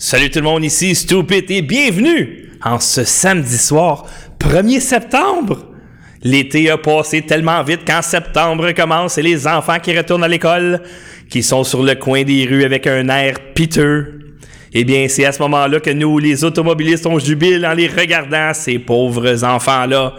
Salut tout le monde, ici Stupid et bienvenue en ce samedi soir 1er septembre. L'été a passé tellement vite qu'en septembre commence et les enfants qui retournent à l'école, qui sont sur le coin des rues avec un air piteux. Eh bien, c'est à ce moment-là que nous, les automobilistes, on jubile en les regardant, ces pauvres enfants-là,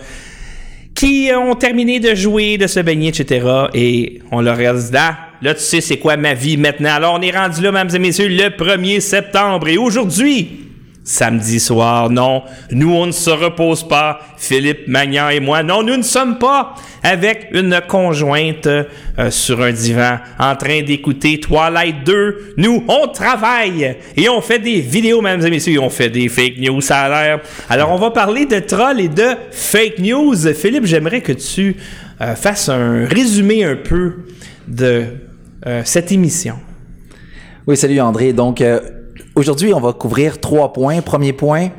qui ont terminé de jouer, de se baigner, etc. Et on leur regarde, ah, là, tu sais, c'est quoi ma vie maintenant. Alors, on est rendu là, mesdames et messieurs, le 1er septembre. Et aujourd'hui, samedi soir. Non, nous, on ne se repose pas, Philippe Magnan et moi. Non, nous ne sommes pas avec une conjointe euh, sur un divan en train d'écouter Twilight 2. Nous, on travaille et on fait des vidéos, mesdames et messieurs. On fait des fake news, ça a l'air. Alors, on va parler de trolls et de fake news. Philippe, j'aimerais que tu euh, fasses un résumé un peu de euh, cette émission. Oui, salut André. Donc, Aujourd'hui, on va couvrir trois points. Premier point,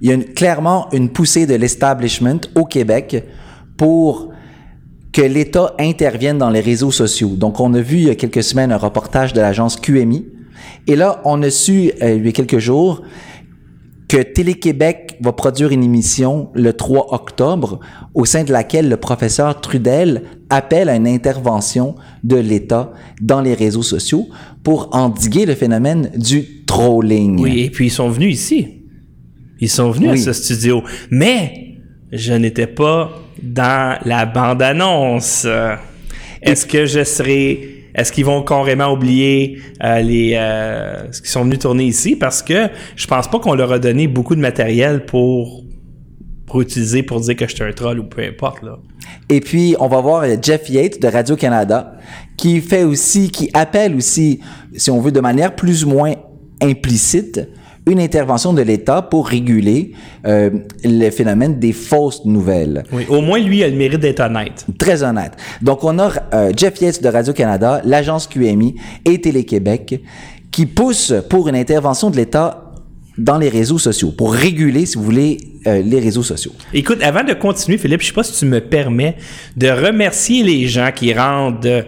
il y a clairement une poussée de l'establishment au Québec pour que l'État intervienne dans les réseaux sociaux. Donc, on a vu il y a quelques semaines un reportage de l'agence QMI. Et là, on a su, euh, il y a quelques jours, que Télé-Québec va produire une émission le 3 octobre au sein de laquelle le professeur Trudel appelle à une intervention de l'État dans les réseaux sociaux pour endiguer le phénomène du trolling. Oui, et puis ils sont venus ici. Ils sont venus à ce studio. Mais je n'étais pas dans la bande-annonce. Est-ce que je serai est-ce qu'ils vont carrément oublier euh, les euh, ce qu'ils sont venus tourner ici? Parce que je pense pas qu'on leur a donné beaucoup de matériel pour pour utiliser pour dire que je suis un troll ou peu importe là. Et puis on va voir Jeff Yates de Radio Canada qui fait aussi qui appelle aussi si on veut de manière plus ou moins implicite une intervention de l'État pour réguler euh, le phénomène des fausses nouvelles. Oui, au moins lui a le mérite d'être honnête. Très honnête. Donc on a euh, Jeff Yates de Radio-Canada, l'agence QMI et Télé-Québec qui poussent pour une intervention de l'État dans les réseaux sociaux, pour réguler, si vous voulez, euh, les réseaux sociaux. Écoute, avant de continuer, Philippe, je sais pas si tu me permets de remercier les gens qui rendent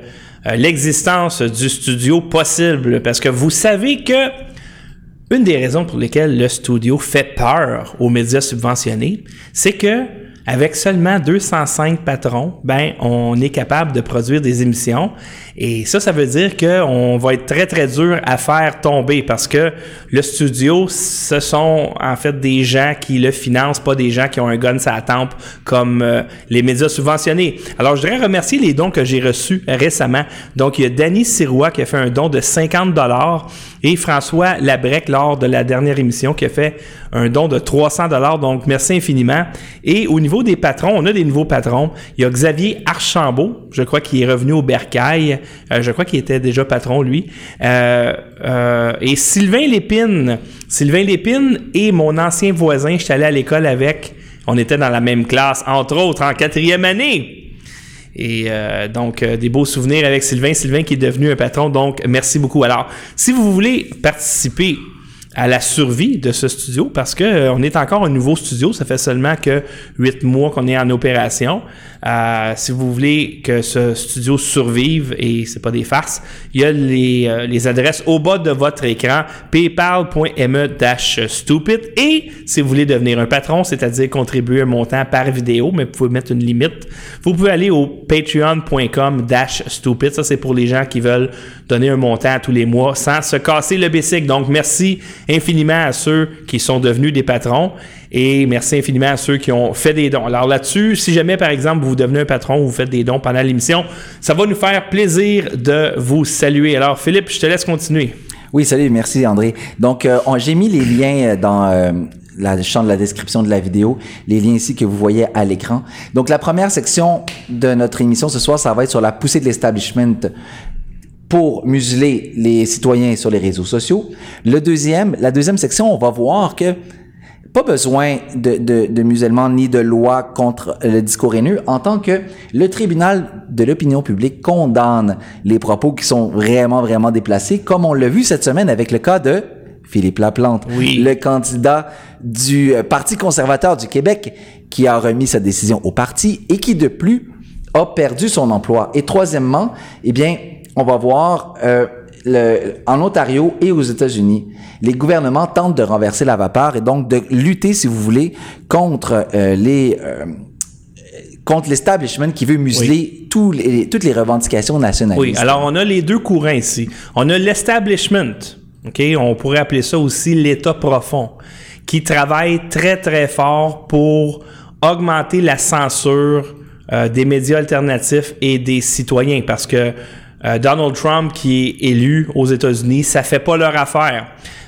l'existence du studio possible, parce que vous savez que une des raisons pour lesquelles le studio fait peur aux médias subventionnés, c'est que avec seulement 205 patrons, ben on est capable de produire des émissions et ça ça veut dire qu'on va être très très dur à faire tomber parce que le studio ce sont en fait des gens qui le financent, pas des gens qui ont un gun sur la tempe comme euh, les médias subventionnés. Alors je voudrais remercier les dons que j'ai reçus récemment. Donc il y a Danny Sirois qui a fait un don de 50 dollars et François Labrec lors de la dernière émission qui a fait un don de 300 dollars. Donc merci infiniment. Et au niveau des patrons, on a des nouveaux patrons. Il y a Xavier Archambault, je crois qu'il est revenu au Bercail. Euh, je crois qu'il était déjà patron lui. Euh, euh, et Sylvain Lépine, Sylvain Lépine et mon ancien voisin, j'étais allé à l'école avec. On était dans la même classe, entre autres, en quatrième année. Et donc, des beaux souvenirs avec Sylvain. Sylvain qui est devenu un patron. Donc, merci beaucoup. Alors, si vous voulez participer à la survie de ce studio parce que euh, on est encore un nouveau studio, ça fait seulement que huit mois qu'on est en opération. Euh, si vous voulez que ce studio survive et c'est pas des farces, il y a les, euh, les adresses au bas de votre écran paypal.me-stupid et si vous voulez devenir un patron, c'est-à-dire contribuer un montant par vidéo, mais vous pouvez mettre une limite, vous pouvez aller au patreon.com-stupid. Ça c'est pour les gens qui veulent donner un montant tous les mois sans se casser le bicycle. Donc merci infiniment à ceux qui sont devenus des patrons et merci infiniment à ceux qui ont fait des dons. Alors là-dessus, si jamais par exemple vous devenez un patron ou vous faites des dons pendant l'émission, ça va nous faire plaisir de vous saluer. Alors Philippe, je te laisse continuer. Oui, salut, merci André. Donc euh, j'ai mis les liens euh, dans euh, la champ de la description de la vidéo, les liens ici que vous voyez à l'écran. Donc la première section de notre émission ce soir, ça va être sur la poussée de l'establishment pour museler les citoyens sur les réseaux sociaux. Le deuxième, la deuxième section, on va voir que pas besoin de, de, de musellement ni de loi contre le discours haineux en tant que le tribunal de l'opinion publique condamne les propos qui sont vraiment, vraiment déplacés, comme on l'a vu cette semaine avec le cas de Philippe Laplante, oui. le candidat du Parti conservateur du Québec qui a remis sa décision au parti et qui de plus a perdu son emploi. Et troisièmement, eh bien, on va voir euh, le, en Ontario et aux États-Unis, les gouvernements tentent de renverser la vapeur et donc de lutter, si vous voulez, contre euh, les euh, contre l'establishment qui veut museler tous les, toutes les revendications nationalistes. Oui, alors on a les deux courants ici. On a l'establishment, ok, on pourrait appeler ça aussi l'État profond, qui travaille très très fort pour augmenter la censure euh, des médias alternatifs et des citoyens, parce que euh, Donald Trump qui est élu aux États-Unis, ça fait pas leur affaire.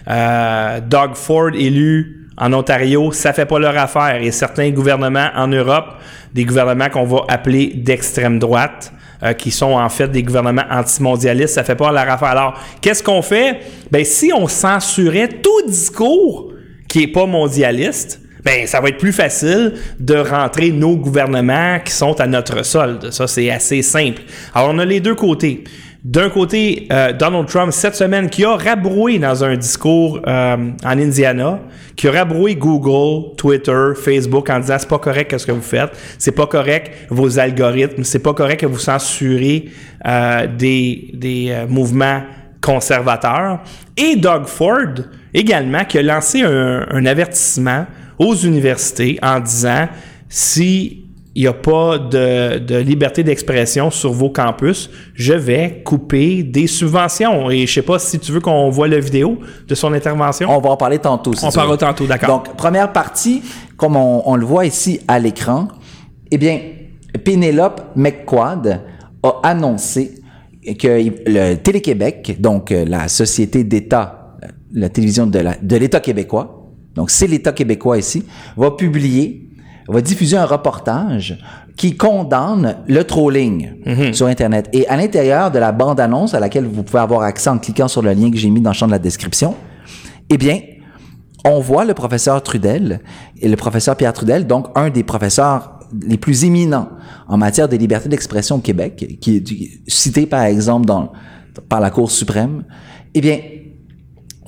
Euh, Doug Ford élu en Ontario, ça fait pas leur affaire. Et certains gouvernements en Europe, des gouvernements qu'on va appeler d'extrême droite, euh, qui sont en fait des gouvernements antimondialistes, ça fait pas leur affaire. Alors, qu'est-ce qu'on fait? Ben, si on censurait tout discours qui est pas mondialiste, ben ça va être plus facile de rentrer nos gouvernements qui sont à notre solde. Ça, c'est assez simple. Alors, on a les deux côtés. D'un côté, euh, Donald Trump, cette semaine, qui a rabroué dans un discours euh, en Indiana, qui a rabroué Google, Twitter, Facebook en disant c'est pas correct ce que vous faites, c'est pas correct vos algorithmes, c'est pas correct que vous censurez euh, des, des mouvements conservateurs. Et Doug Ford, également, qui a lancé un, un avertissement aux universités en disant si il n'y a pas de, de liberté d'expression sur vos campus, je vais couper des subventions. Et je sais pas si tu veux qu'on voit la vidéo de son intervention. On va en parler tantôt. Si on parlera tantôt, d'accord. Donc, première partie, comme on, on le voit ici à l'écran, eh bien, Penelope McQuad a annoncé que le Télé-Québec, donc euh, la société d'État, euh, la télévision de l'État de québécois, donc c'est l'État québécois ici, va publier va diffuser un reportage qui condamne le trolling Mhm. sur Internet. Et à l'intérieur de la bande-annonce à laquelle vous pouvez avoir accès en cliquant sur le lien que j'ai mis dans le champ de la description, eh bien, on voit le professeur Trudel et le professeur Pierre Trudel, donc un des professeurs les plus éminents en matière de liberté d'expression au Québec, qui est cité par exemple dans, par la Cour suprême, eh bien,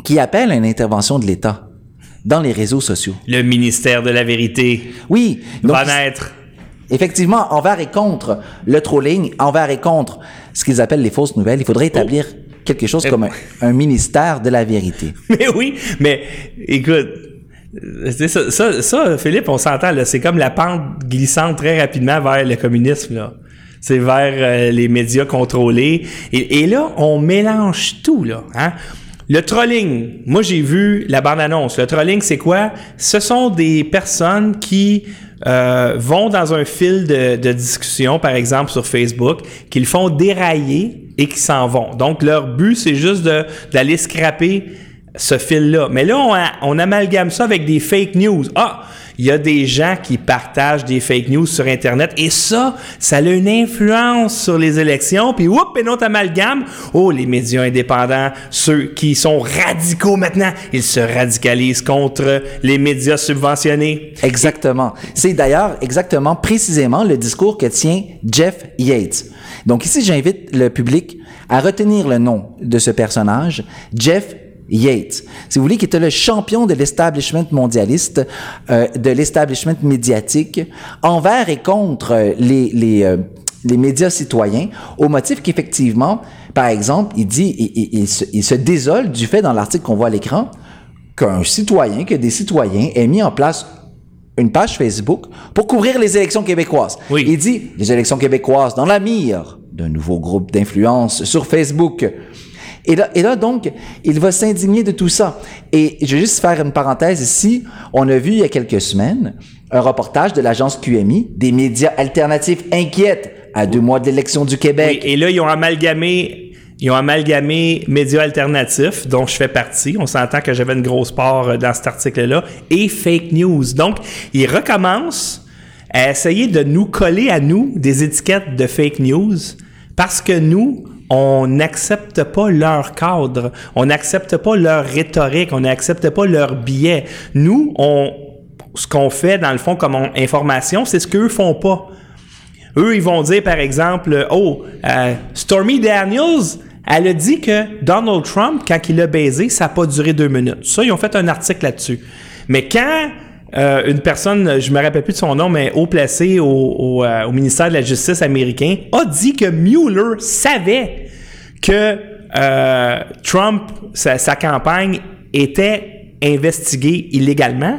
qui appelle à une intervention de l'État dans les réseaux sociaux. Le ministère de la vérité Oui, donc, va naître. effectivement, envers et contre le trolling, envers et contre ce qu'ils appellent les fausses nouvelles, il faudrait établir quelque chose Eh comme un, un ministère de la vérité. Mais oui, mais écoute, c'est ça, ça, ça, Philippe, on s'entend, c'est comme la pente glissante très rapidement vers le communisme, là. C'est vers euh, les médias contrôlés. Et, et là, on mélange tout, là. Hein? Le trolling, moi j'ai vu la bande-annonce. Le trolling, c'est quoi? Ce sont des personnes qui euh, vont dans un fil de, discussion, par exemple sur Facebook, qu'ils font dérailler et qui s'en vont. Donc leur but, c'est juste d'aller scraper ce fil-là. Mais là, on, on amalgame ça avec des fake news. Ah, il y a des gens qui partagent des fake news sur Internet et ça, ça a une influence sur les élections. Puis, oups, et notre amalgame. Oh, les médias indépendants, ceux qui sont radicaux maintenant, ils se radicalisent contre les médias subventionnés. Exactement. C'est d'ailleurs exactement précisément le discours que tient Jeff Yates. Donc ici, j'invite le public à retenir le nom de ce personnage, Jeff Yates. Si vous voulez, qui était le champion de l'establishment mondialiste, euh, de l'establishment médiatique, envers et contre euh, les, les, euh, les médias citoyens, au motif qu'effectivement, par exemple, il dit, il, il- il se, il se désole du fait dans l'article qu'on voit à l'écran, qu'un citoyen, que des citoyens aient mis en place une page Facebook pour couvrir les élections québécoises. Oui. Il dit les élections québécoises dans la mire d'un nouveau groupe d'influence sur Facebook. Et là, donc, il va s'indigner de tout ça. Et je vais juste faire une parenthèse ici. On a vu il y a quelques semaines un reportage de l'agence QMI, des médias alternatifs inquiètes à deux mois de l'élection du Oui, Québec. et là, ils ont amalgamé, ils ont amalgamé médias alternatifs, dont je fais partie. On s'entend que j'avais une grosse part euh, dans cet article-là, et fake news. Donc, ils recommencent à essayer de nous coller à nous des étiquettes de fake news parce que nous, on n'accepte pas leur cadre, on n'accepte pas leur rhétorique, on n'accepte pas leur biais. Nous, on, ce qu'on fait dans le fond comme on- information, c'est ce qu'eux font pas. Eux, ils vont dire, par exemple, oh, euh, Stormy Daniels, elle a dit que Donald Trump, quand il l'a baisé, ça n'a pas duré deux minutes. Ça, ils ont fait un article là-dessus. Mais quand euh, une personne, je me rappelle plus de son nom, mais haut placé euh, au ministère de la Justice américain, a dit que Mueller savait que euh, Trump, sa, campagne était investiguée illégalement,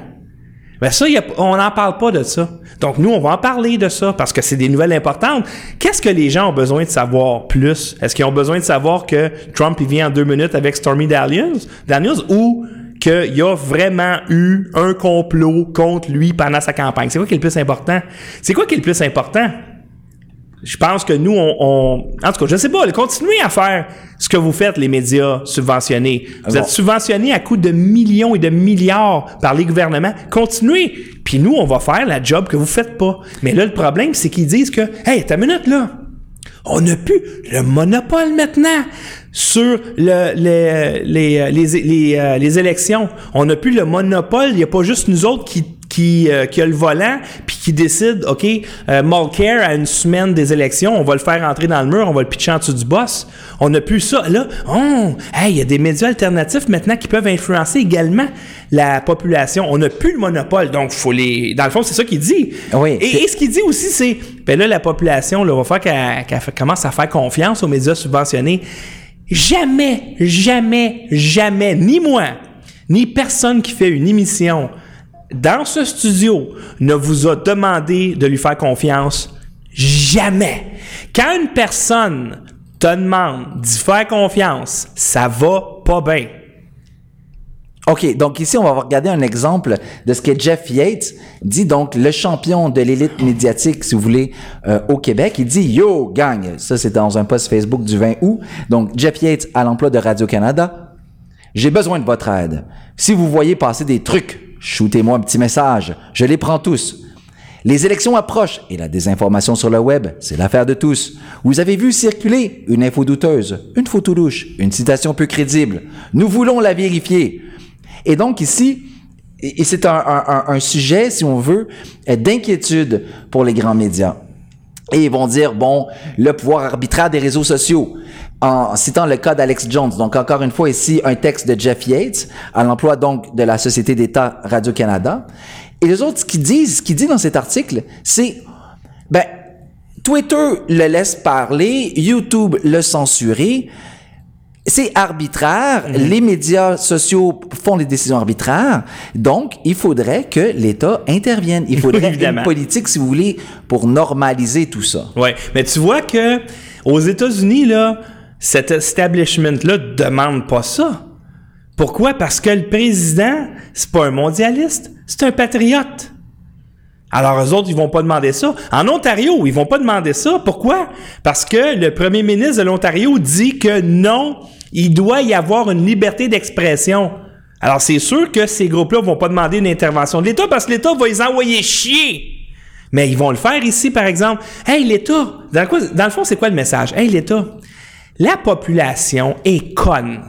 ben ça, on n'en parle pas de ça. Donc nous, on va en parler de ça parce que c'est des nouvelles importantes. Qu'est-ce que les gens ont besoin de savoir plus? Est-ce qu'ils ont besoin de savoir que Trump il vient en deux minutes avec Stormy Daniels, Daniels ou qu'il y a vraiment eu un complot contre lui pendant sa campagne? C'est quoi qui est le plus important? C'est quoi qui est le plus important? Je pense que nous, on, on- En tout cas, je sais pas, continuez à faire ce que vous faites, les médias subventionnés. Vous bon. êtes subventionnés à coût de millions et de milliards par les gouvernements. Continuez. Puis nous, on va faire la job que vous faites pas. Mais là, le problème, c'est qu'ils disent que, hey, ta minute là, on n'a plus le monopole maintenant sur le- le- les, les, les, euh, les élections. On n'a plus le monopole. Il n'y a pas juste nous autres qui qui, euh, qui a le volant puis qui décide OK, euh, Mulcair à une semaine des élections, on va le faire entrer dans le mur, on va le pitcher en dessous du boss. On n'a plus ça. Là, oh, hey, il y a des médias alternatifs maintenant qui peuvent influencer également la population. On n'a plus le monopole. Donc, faut les. Dans le fond, c'est ça qu'il dit. Oui, Et, ce qu'il dit aussi, c'est ben là, la population là, va faire qu'elle commence à faire confiance aux médias subventionnés. Jamais, jamais, jamais, ni moi, ni personne qui fait une émission dans ce studio ne vous a demandé de lui faire confiance. Jamais. Quand une personne te demande d'y faire confiance, ça va pas bien. OK, donc ici, on va regarder un exemple de ce que Jeff Yates dit, donc le champion de l'élite médiatique, si vous voulez, euh, au Québec. Il dit « Yo, gang! » Ça, c'est dans un post Facebook du 20 août. Donc, Jeff Yates à l'emploi de Radio-Canada. « J'ai besoin de votre aide. Si vous voyez passer des trucs, shootez-moi un petit message. Je les prends tous. Les élections approchent et la désinformation sur le web, c'est l'affaire de tous. Vous avez vu circuler une info douteuse, une photo louche, une citation peu crédible. Nous voulons la vérifier. Et donc ici, c'est un- un sujet, si on veut, euh, d'inquiétude pour les grands médias. Et ils vont dire, bon, le pouvoir arbitraire des réseaux sociaux, en citant le cas d'Alex Jones. Donc, encore une fois, ici, un texte de Jeff Yates, à l'emploi donc de la Société d'État Radio-Canada. Et les autres, ce qu'ils disent, ce qu'ils disent dans cet article, c'est, ben, Twitter le laisse parler, YouTube le censurer, c'est arbitraire. Les médias sociaux font des décisions arbitraires. Donc, il faudrait que l'État intervienne. Il faudrait une politique, si vous voulez, pour normaliser tout ça. Ouais, mais tu vois que aux États-Unis là, cet establishment-là demande pas ça. Pourquoi? Parce que le président, c'est pas un mondialiste, c'est un patriote. Alors, eux autres, ils vont pas demander ça. En Ontario, ils vont pas demander ça. Pourquoi? Parce que le premier ministre de l'Ontario dit que non, il doit y avoir une liberté d'expression. Alors, c'est sûr que ces groupes-là vont pas demander une intervention de l'État parce que l'État va les envoyer chier. Mais ils vont le faire ici, par exemple. Hey, l'État! Dans, dans le fond, c'est quoi le message? Hey, l'État! La population est conne.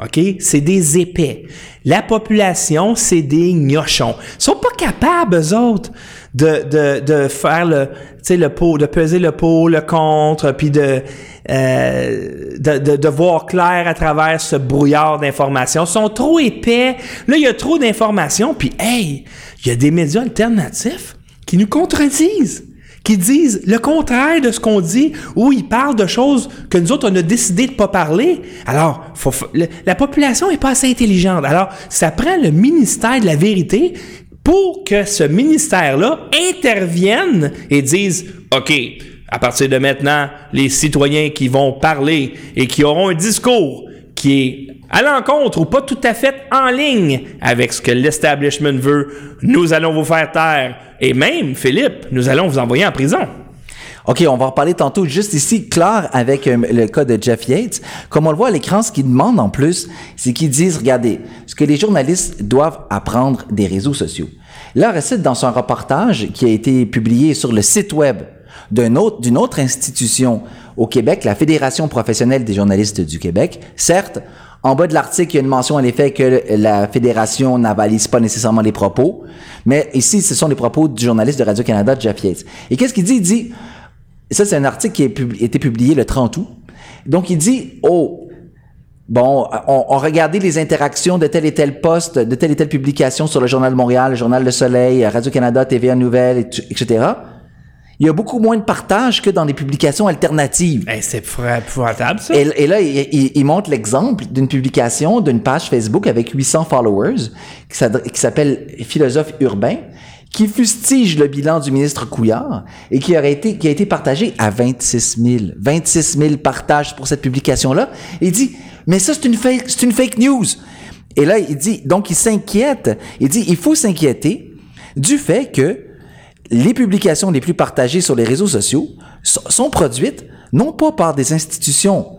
OK? C'est des épais. La population, c'est des gnochons. Ils sont pas capables, eux autres, de, de, de faire le, le pot, de peser le pot, le contre, puis de, euh, de, de, de voir clair à travers ce brouillard d'informations. Ils sont trop épais. Là, il y a trop d'informations, puis hey, il y a des médias alternatifs qui nous contredisent qui disent le contraire de ce qu'on dit, ou ils parlent de choses que nous autres, on a décidé de pas parler. Alors, faut, la population est pas assez intelligente. Alors, ça prend le ministère de la vérité pour que ce ministère-là intervienne et dise, OK, à partir de maintenant, les citoyens qui vont parler et qui auront un discours qui est à l'encontre ou pas tout à fait en ligne avec ce que l'establishment veut, nous allons vous faire taire. Et même, Philippe, nous allons vous envoyer en prison. OK, on va en reparler tantôt. Juste ici, clair avec euh, le cas de Jeff Yates. Comme on le voit à l'écran, ce qu'ils demandent en plus, c'est qu'ils disent, regardez, ce que les journalistes doivent apprendre des réseaux sociaux. Là, recette dans un reportage qui a été publié sur le site web d'une autre institution au Québec, la Fédération professionnelle des journalistes du Québec. Certes, en bas de l'article, il y a une mention à l'effet que la fédération n'avalise pas nécessairement les propos, mais ici, ce sont les propos du journaliste de Radio-Canada, Jeff Yates. Et qu'est-ce qu'il dit? Il dit, ça, c'est un article qui a été publié le 30 août. Donc, il dit, oh, bon, on, regardait les interactions de tel et tel poste, de telle et telle publication sur le Journal de Montréal, le Journal Le Soleil, Radio-Canada, TVA Nouvelles, etc. il y a beaucoup moins de partage que dans des publications alternatives. Hey, c'est épouvantable, ça. Et, et là, il, il- il montre l'exemple d'une publication d'une page Facebook avec 800 followers qui s'appelle Philosophe urbain, qui fustige le bilan du ministre Couillard et qui, aurait été, qui a été partagé à 26 000. 26 000 partages pour cette publication-là. Il dit, mais ça, c'est une fake, c'est une fake news. Et là, il dit, donc il s'inquiète. Il dit, il faut s'inquiéter du fait que les publications les plus partagées sur les réseaux sociaux so- sont produites non pas par des institutions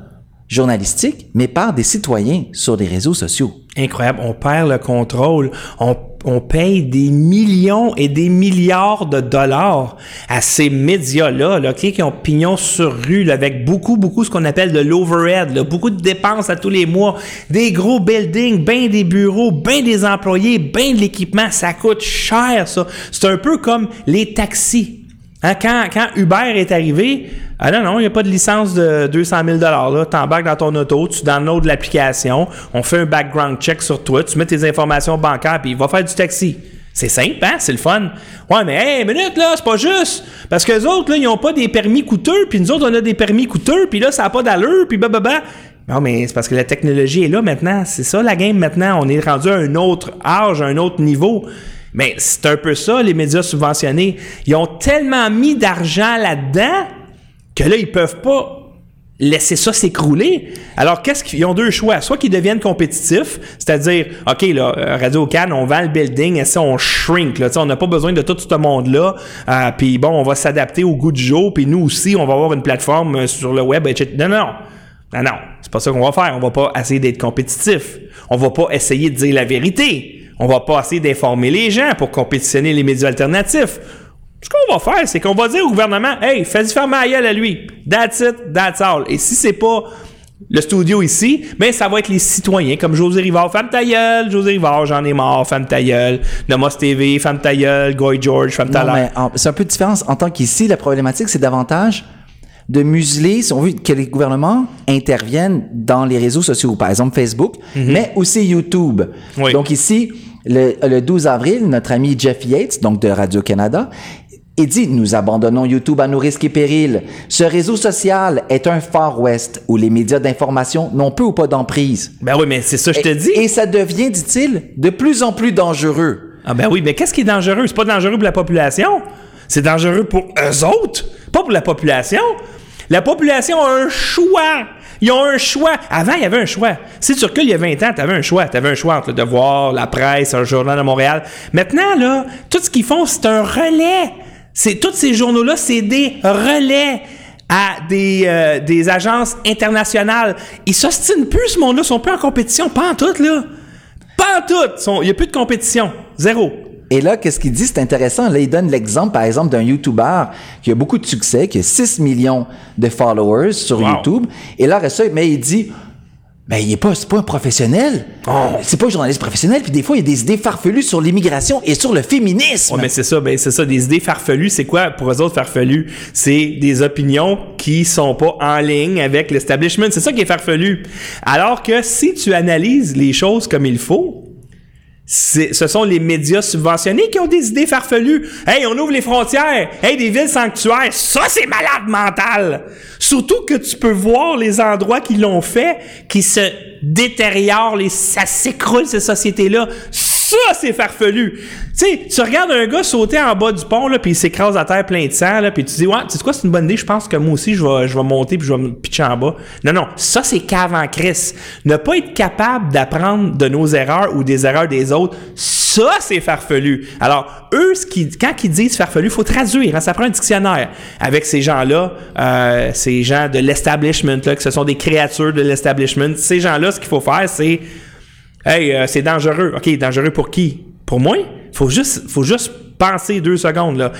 journalistiques, mais par des citoyens sur les réseaux sociaux. Incroyable. On perd le contrôle. On, on paye des millions et des milliards de dollars à ces médias-là, là, qui ont pignon sur rue, avec beaucoup, beaucoup ce qu'on appelle de l'overhead, beaucoup de dépenses à tous les mois, des gros buildings, ben des bureaux, ben des employés, ben de l'équipement. Ça coûte cher, ça. C'est un peu comme les taxis. Hein, quand, Uber est arrivé, ah non, non, il n'y a pas de licence de 200 000 là. Tu embarques dans ton auto, tu downloads l'application, on fait un background check sur toi, tu mets tes informations bancaires, puis il va faire du taxi. C'est simple, hein? C'est le fun. Ouais, mais hey, minute, là, c'est pas juste. Parce que les autres, là, ils ont pas des permis coûteux, puis nous autres, on a des permis coûteux, puis là, ça n'a pas d'allure, puis blablabla. Non, mais c'est parce que la technologie est là maintenant. C'est ça la game maintenant. On est rendu à un autre âge, à un autre niveau. Mais c'est un peu ça, les médias subventionnés. Ils ont tellement mis d'argent là-dedans que là, ils peuvent pas laisser ça s'écrouler. Alors, qu'est-ce qu'ils ont deux choix? Soit qu'ils deviennent compétitifs, c'est-à-dire, OK, là, euh, Radio Cannes, on vend le building, et ça, on shrink, là, on n'a pas besoin de tout ce monde-là, euh, puis bon, on va s'adapter au goût du jour, puis nous aussi, on va avoir une plateforme euh, sur le web, etc. Non, non, non, non, c'est pas ça qu'on va faire. On va pas essayer d'être compétitif. On va pas essayer de dire la vérité. On va pas essayer d'informer les gens pour compétitionner les médias alternatifs. Ce qu'on va faire, c'est qu'on va dire au gouvernement, hey, fais-y faire ma gueule à lui. That's it, that's all. Et si c'est pas le studio ici, ben ça va être les citoyens comme José Rivard, femme ta gueule, José Rivard, j'en ai marre, femme ta gueule, Nomos TV, femme ta gueule, Goy George, femme ta mais c'est un peu différent en tant qu'ici, la problématique, c'est davantage de museler, si on veut que les gouvernements interviennent dans les réseaux sociaux, par exemple Facebook, mais aussi YouTube. Oui. Donc ici, le, le 12 avril, notre ami Jeff Yates, donc de Radio-Canada, il dit, nous abandonnons YouTube à nos risques et périls. Ce réseau social est un Far West où les médias d'information n'ont peu ou pas d'emprise. Ben oui, mais c'est ça, je te dis. Et ça devient, dit-il, de plus en plus dangereux. Ah ben oui, mais qu'est-ce qui est dangereux? C'est pas dangereux pour la population. C'est dangereux pour eux autres, pas pour la population. La population a un choix. Ils ont un choix. Avant, il y avait un choix. Si tu recules il y a 20 ans, tu avais un choix. Tu avais un choix entre le devoir, la presse, un journal de Montréal. Maintenant, là, tout ce qu'ils font, c'est un relais. C'est, tous ces journaux-là, c'est des relais à des, euh, des agences internationales. Ils s'ostinent plus, ce monde-là. Ils sont plus en compétition. Pas en tout, là. Pas en tout. Il n'y a plus de compétition. Zéro. Et là, qu'est-ce qu'il dit? C'est intéressant. Là, il donne l'exemple, par exemple, d'un YouTuber qui a beaucoup de succès, qui a 6 millions de followers sur Wow. YouTube. Et là, ça, mais il dit, ben, il est pas, c'est pas un professionnel. Oh. C'est pas un journaliste professionnel. Puis des fois, il y a des idées farfelues sur l'immigration et sur le féminisme. Ouais, mais c'est ça, ben c'est ça, des idées farfelues, c'est quoi pour eux autres farfelus? C'est des opinions qui sont pas en ligne avec l'establishment. C'est ça qui est farfelu. Alors que si tu analyses les choses comme il faut, ce sont les médias subventionnés qui ont des idées farfelues. Hey, on ouvre les frontières. Hey, des villes sanctuaires. Ça, c'est malade mental. Surtout que tu peux voir les endroits qui l'ont fait, qui se détériorent, ça s'écroule, ces sociétés-là. Ça, c'est farfelu. Tu sais, tu regardes un gars sauter en bas du pont, là, puis il s'écrase à terre plein de sang, là, puis tu dis, ouais, tu sais quoi, c'est une bonne idée, je pense que moi aussi, je vais, je vais monter, puis je vais me pitcher en bas. Non, non, ça, c'est qu'avant Chris. Ne pas être capable d'apprendre de nos erreurs ou des erreurs des autres, ça, c'est farfelu. Alors, eux, ce qui, quand ils disent farfelu, faut traduire. hein, ça prend un dictionnaire avec ces gens-là, euh, ces gens de l'establishment, que ce sont des créatures de l'establishment. Ces gens-là, ce qu'il faut faire, c'est Hey, euh, c'est dangereux. OK, dangereux pour qui? Pour moi? Faut juste, faut juste penser deux secondes, là.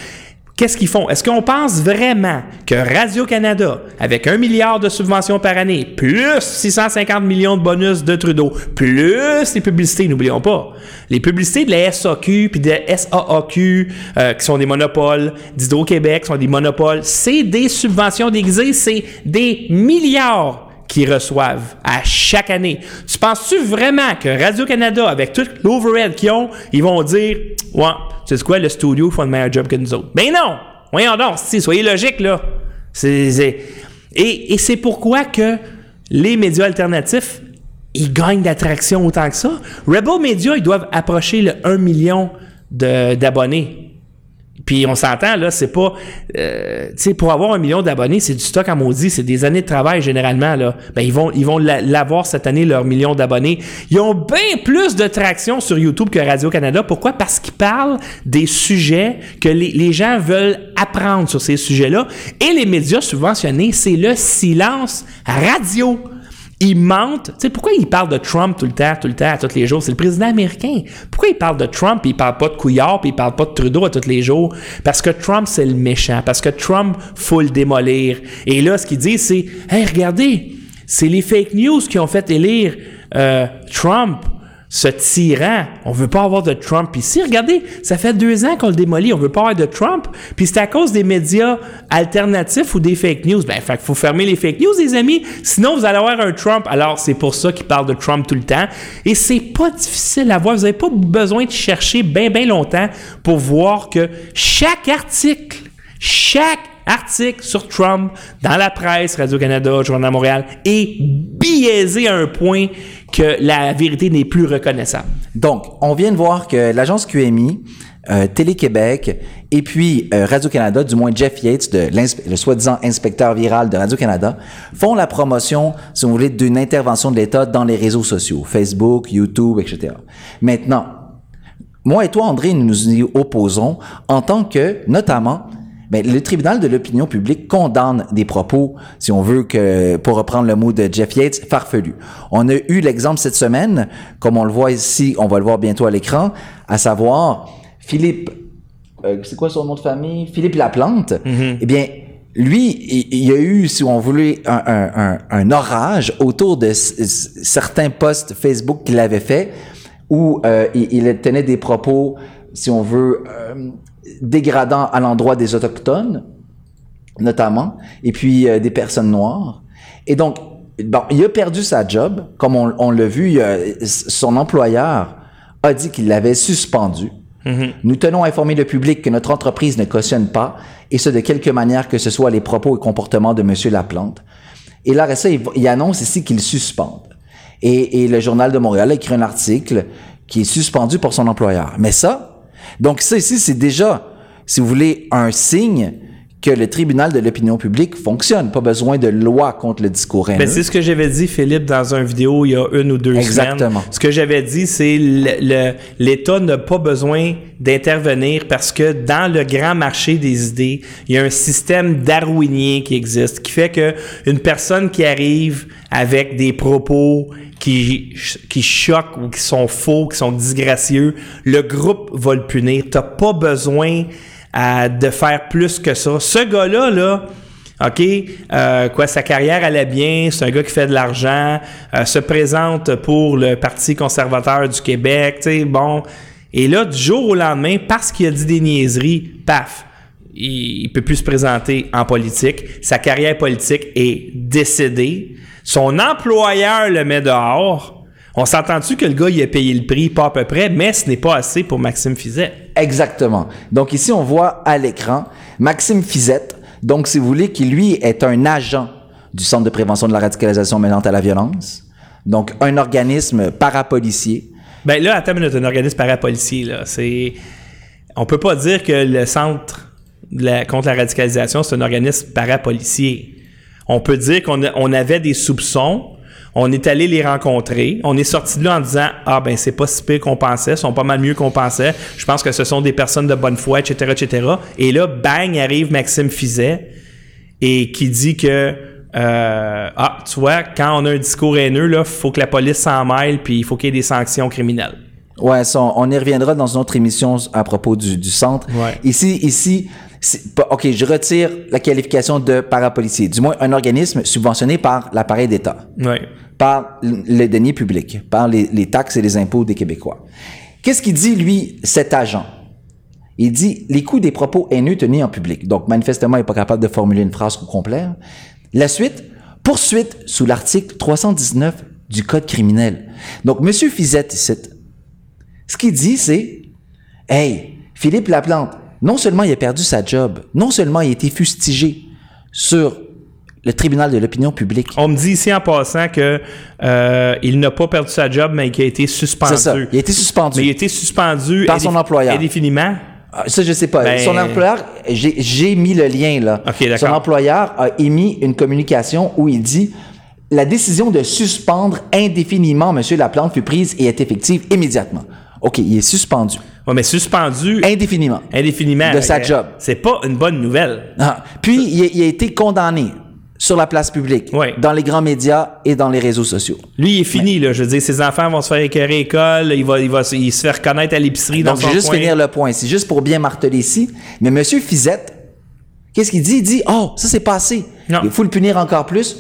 Qu'est-ce qu'ils font? Est-ce qu'on pense vraiment que Radio-Canada, avec un milliard de subventions par année, plus 650 millions de bonus de Trudeau, plus les publicités, n'oublions pas, les publicités de la SAQ puis de la SAAQ, euh, qui sont des monopoles, d'Hydro-Québec, sont des monopoles, c'est des subventions déguisées, c'est des milliards qu'ils reçoivent à chaque année. Tu penses-tu vraiment que Radio-Canada, avec tout l'overhead qu'ils ont, ils vont dire Ouais, c'est quoi, le studio font le meilleur job que nous autres? Ben non! Voyons donc, soyez logique, là. Et, et c'est pourquoi que les médias alternatifs, ils gagnent d'attraction autant que ça. Rebel Media, ils doivent approcher le 1 million d'abonnés. Puis on s'entend, là, c'est pas... Euh, tu sais, pour avoir un million d'abonnés, c'est du stock à maudit, c'est des années de travail généralement, là. Ben, ils vont ils vont l'avoir cette année, leur million d'abonnés. Ils ont bien plus de traction sur YouTube que Radio-Canada. Pourquoi? Parce qu'ils parlent des sujets que les, les gens veulent apprendre sur ces sujets-là. Et les médias subventionnés, c'est le silence radio. Il mentent. Tu sais, pourquoi il parle de Trump tout le temps, tout le temps, à tous les jours? C'est le président américain. Pourquoi il parle de Trump et il parle pas de Couillard puis il parle pas de Trudeau à tous les jours? Parce que Trump, c'est le méchant. Parce que Trump, faut le démolir. Et là, ce qu'il dit, c'est, hey, regardez, c'est les fake news qui ont fait élire euh, Trump ce tyran. On veut pas avoir de Trump ici. Regardez, ça fait deux ans qu'on le démolit. On veut pas avoir de Trump. Puis c'est à cause des médias alternatifs ou des fake news. Ben, il faut fermer les fake news, les amis. Sinon, vous allez avoir un Trump. Alors, c'est pour ça qu'il parle de Trump tout le temps. Et c'est pas difficile à voir. Vous n'avez pas besoin de chercher bien, bien longtemps pour voir que chaque article, chaque article sur Trump dans la presse, Radio-Canada, Journal Montréal, est biaisé à un point que la vérité n'est plus reconnaissable. Donc, on vient de voir que l'agence QMI, euh, Télé-Québec et puis euh, Radio-Canada, du moins Jeff Yates, de le soi-disant inspecteur viral de Radio-Canada, font la promotion, si vous voulez, d'une intervention de l'État dans les réseaux sociaux, Facebook, YouTube, etc. Maintenant, moi et toi, André, nous nous y opposons en tant que, notamment, mais le tribunal de l'opinion publique condamne des propos, si on veut que, pour reprendre le mot de Jeff Yates, farfelus. On a eu l'exemple cette semaine, comme on le voit ici, on va le voir bientôt à l'écran, à savoir Philippe, euh, c'est quoi son nom de famille? Philippe Laplante. Mm-hmm. Eh bien, lui, il, y a eu, si on voulait, un, un, orage autour de certains posts Facebook qu'il avait fait où euh, il, tenait des propos, si on veut, euh, dégradant à l'endroit des autochtones, notamment, et puis euh, des personnes noires. Et donc, bon, il a perdu sa job, comme on, l'a vu, son employeur a dit qu'il l'avait suspendu. Mm-hmm. Nous tenons à informer le public que notre entreprise ne cautionne pas, et ce de quelque manière que ce soit les propos et comportements de Monsieur Laplante. Et là, ça, il, annonce ici qu'il suspende. Et, et le Journal de Montréal a écrit un article qui est suspendu pour son employeur. Mais ça, donc ça ici, c'est déjà, si vous voulez, un signe que le tribunal de l'opinion publique fonctionne. Pas besoin de loi contre le discours haineux. Ben, c'est ce que j'avais dit, Philippe, dans une vidéo il y a une ou deux Exactement. Ce que j'avais dit, c'est l'État n'a pas besoin d'intervenir parce que dans le grand marché des idées, il y a un système darwinien qui existe, qui fait que une personne qui arrive avec des propos qui, qui choquent ou qui sont faux, qui sont disgracieux, le groupe va le punir. T'as pas besoin de faire plus que ça. Ce gars-là, là, OK, euh, quoi, sa carrière allait bien, c'est un gars qui fait de l'argent, euh, se présente pour le Parti conservateur du Québec, tu sais, bon. Et là, du jour au lendemain, parce qu'il a dit des niaiseries, paf, il, il peut plus se présenter en politique. Sa carrière politique est décédée. Son employeur le met dehors. On s'entend-tu que le gars, il a payé le prix, pas à peu près, mais ce n'est pas assez pour Maxime Fizette. Exactement. Donc ici, on voit à l'écran Maxime Fizette, donc si vous voulez, qui lui est un agent du Centre de prévention de la radicalisation mêlante à la violence, donc un organisme parapolicier. Ben là, attends une un organisme parapolicier, là, c'est... On peut pas dire que le Centre contre la radicalisation, c'est un organisme parapolicier. On peut dire qu'on on avait des soupçons. On est allé les rencontrer. On est sorti de là en disant Ah, ben, c'est pas si pire qu'on pensait. Ils sont pas mal mieux qu'on pensait. Je pense que ce sont des personnes de bonne foi, etc., etc. Et là, bang, arrive Maxime Fizet et qui dit que euh, ah, tu vois, quand on a un discours haineux, il faut que la police s'en mêle, puis il faut qu'il y ait des sanctions criminelles. Ouais, on, y reviendra dans une autre émission à propos du, du centre. Ouais. Ici, ici, OK, je retire la qualification de parapolicier. Du moins, un organisme subventionné par l'appareil d'État. Oui. Par les deniers publics, par les, taxes et les impôts des Québécois. Qu'est-ce qu'il dit, lui, cet agent? Il dit les coûts des propos haineux tenus en public. Donc, manifestement, il n'est pas capable de formuler une phrase complète. La suite, poursuite sous l'article 319 du Code criminel. Donc, Monsieur Fizette, ce qu'il dit, c'est Hey, Philippe Laplante, non seulement il a perdu sa job, non seulement il a été fustigé sur le tribunal de l'opinion publique. On me dit ici en passant que euh, il n'a pas perdu sa job, mais qu'il a été suspendu. C'est ça. Il a été suspendu. Mais il a été suspendu Par son employeur. Indéfiniment. Ah, Ça, je sais pas. Ben- Son employeur, j'ai mis le lien là. Son employeur a émis une communication où il dit la décision de suspendre indéfiniment Monsieur Laplante fut prise et est effective immédiatement. Ok, il est suspendu Ouais, mais suspendu indéfiniment. indéfiniment. de sa job. C'est pas une bonne nouvelle. Ah. Puis il a, il a été condamné sur la place publique, dans les grands médias et dans les réseaux sociaux. Lui, il est fini, là. Je veux dire, ses enfants vont se faire écœurer à l'école, il va, il va se- il se faire reconnaître à l'épicerie dans Donc, je vais juste coin. finir le point. C'est juste pour bien marteler ici. Mais Monsieur Fizette, qu'est-ce qu'il dit? Il dit, oh, ça c'est passé. Non. Il faut le punir encore plus.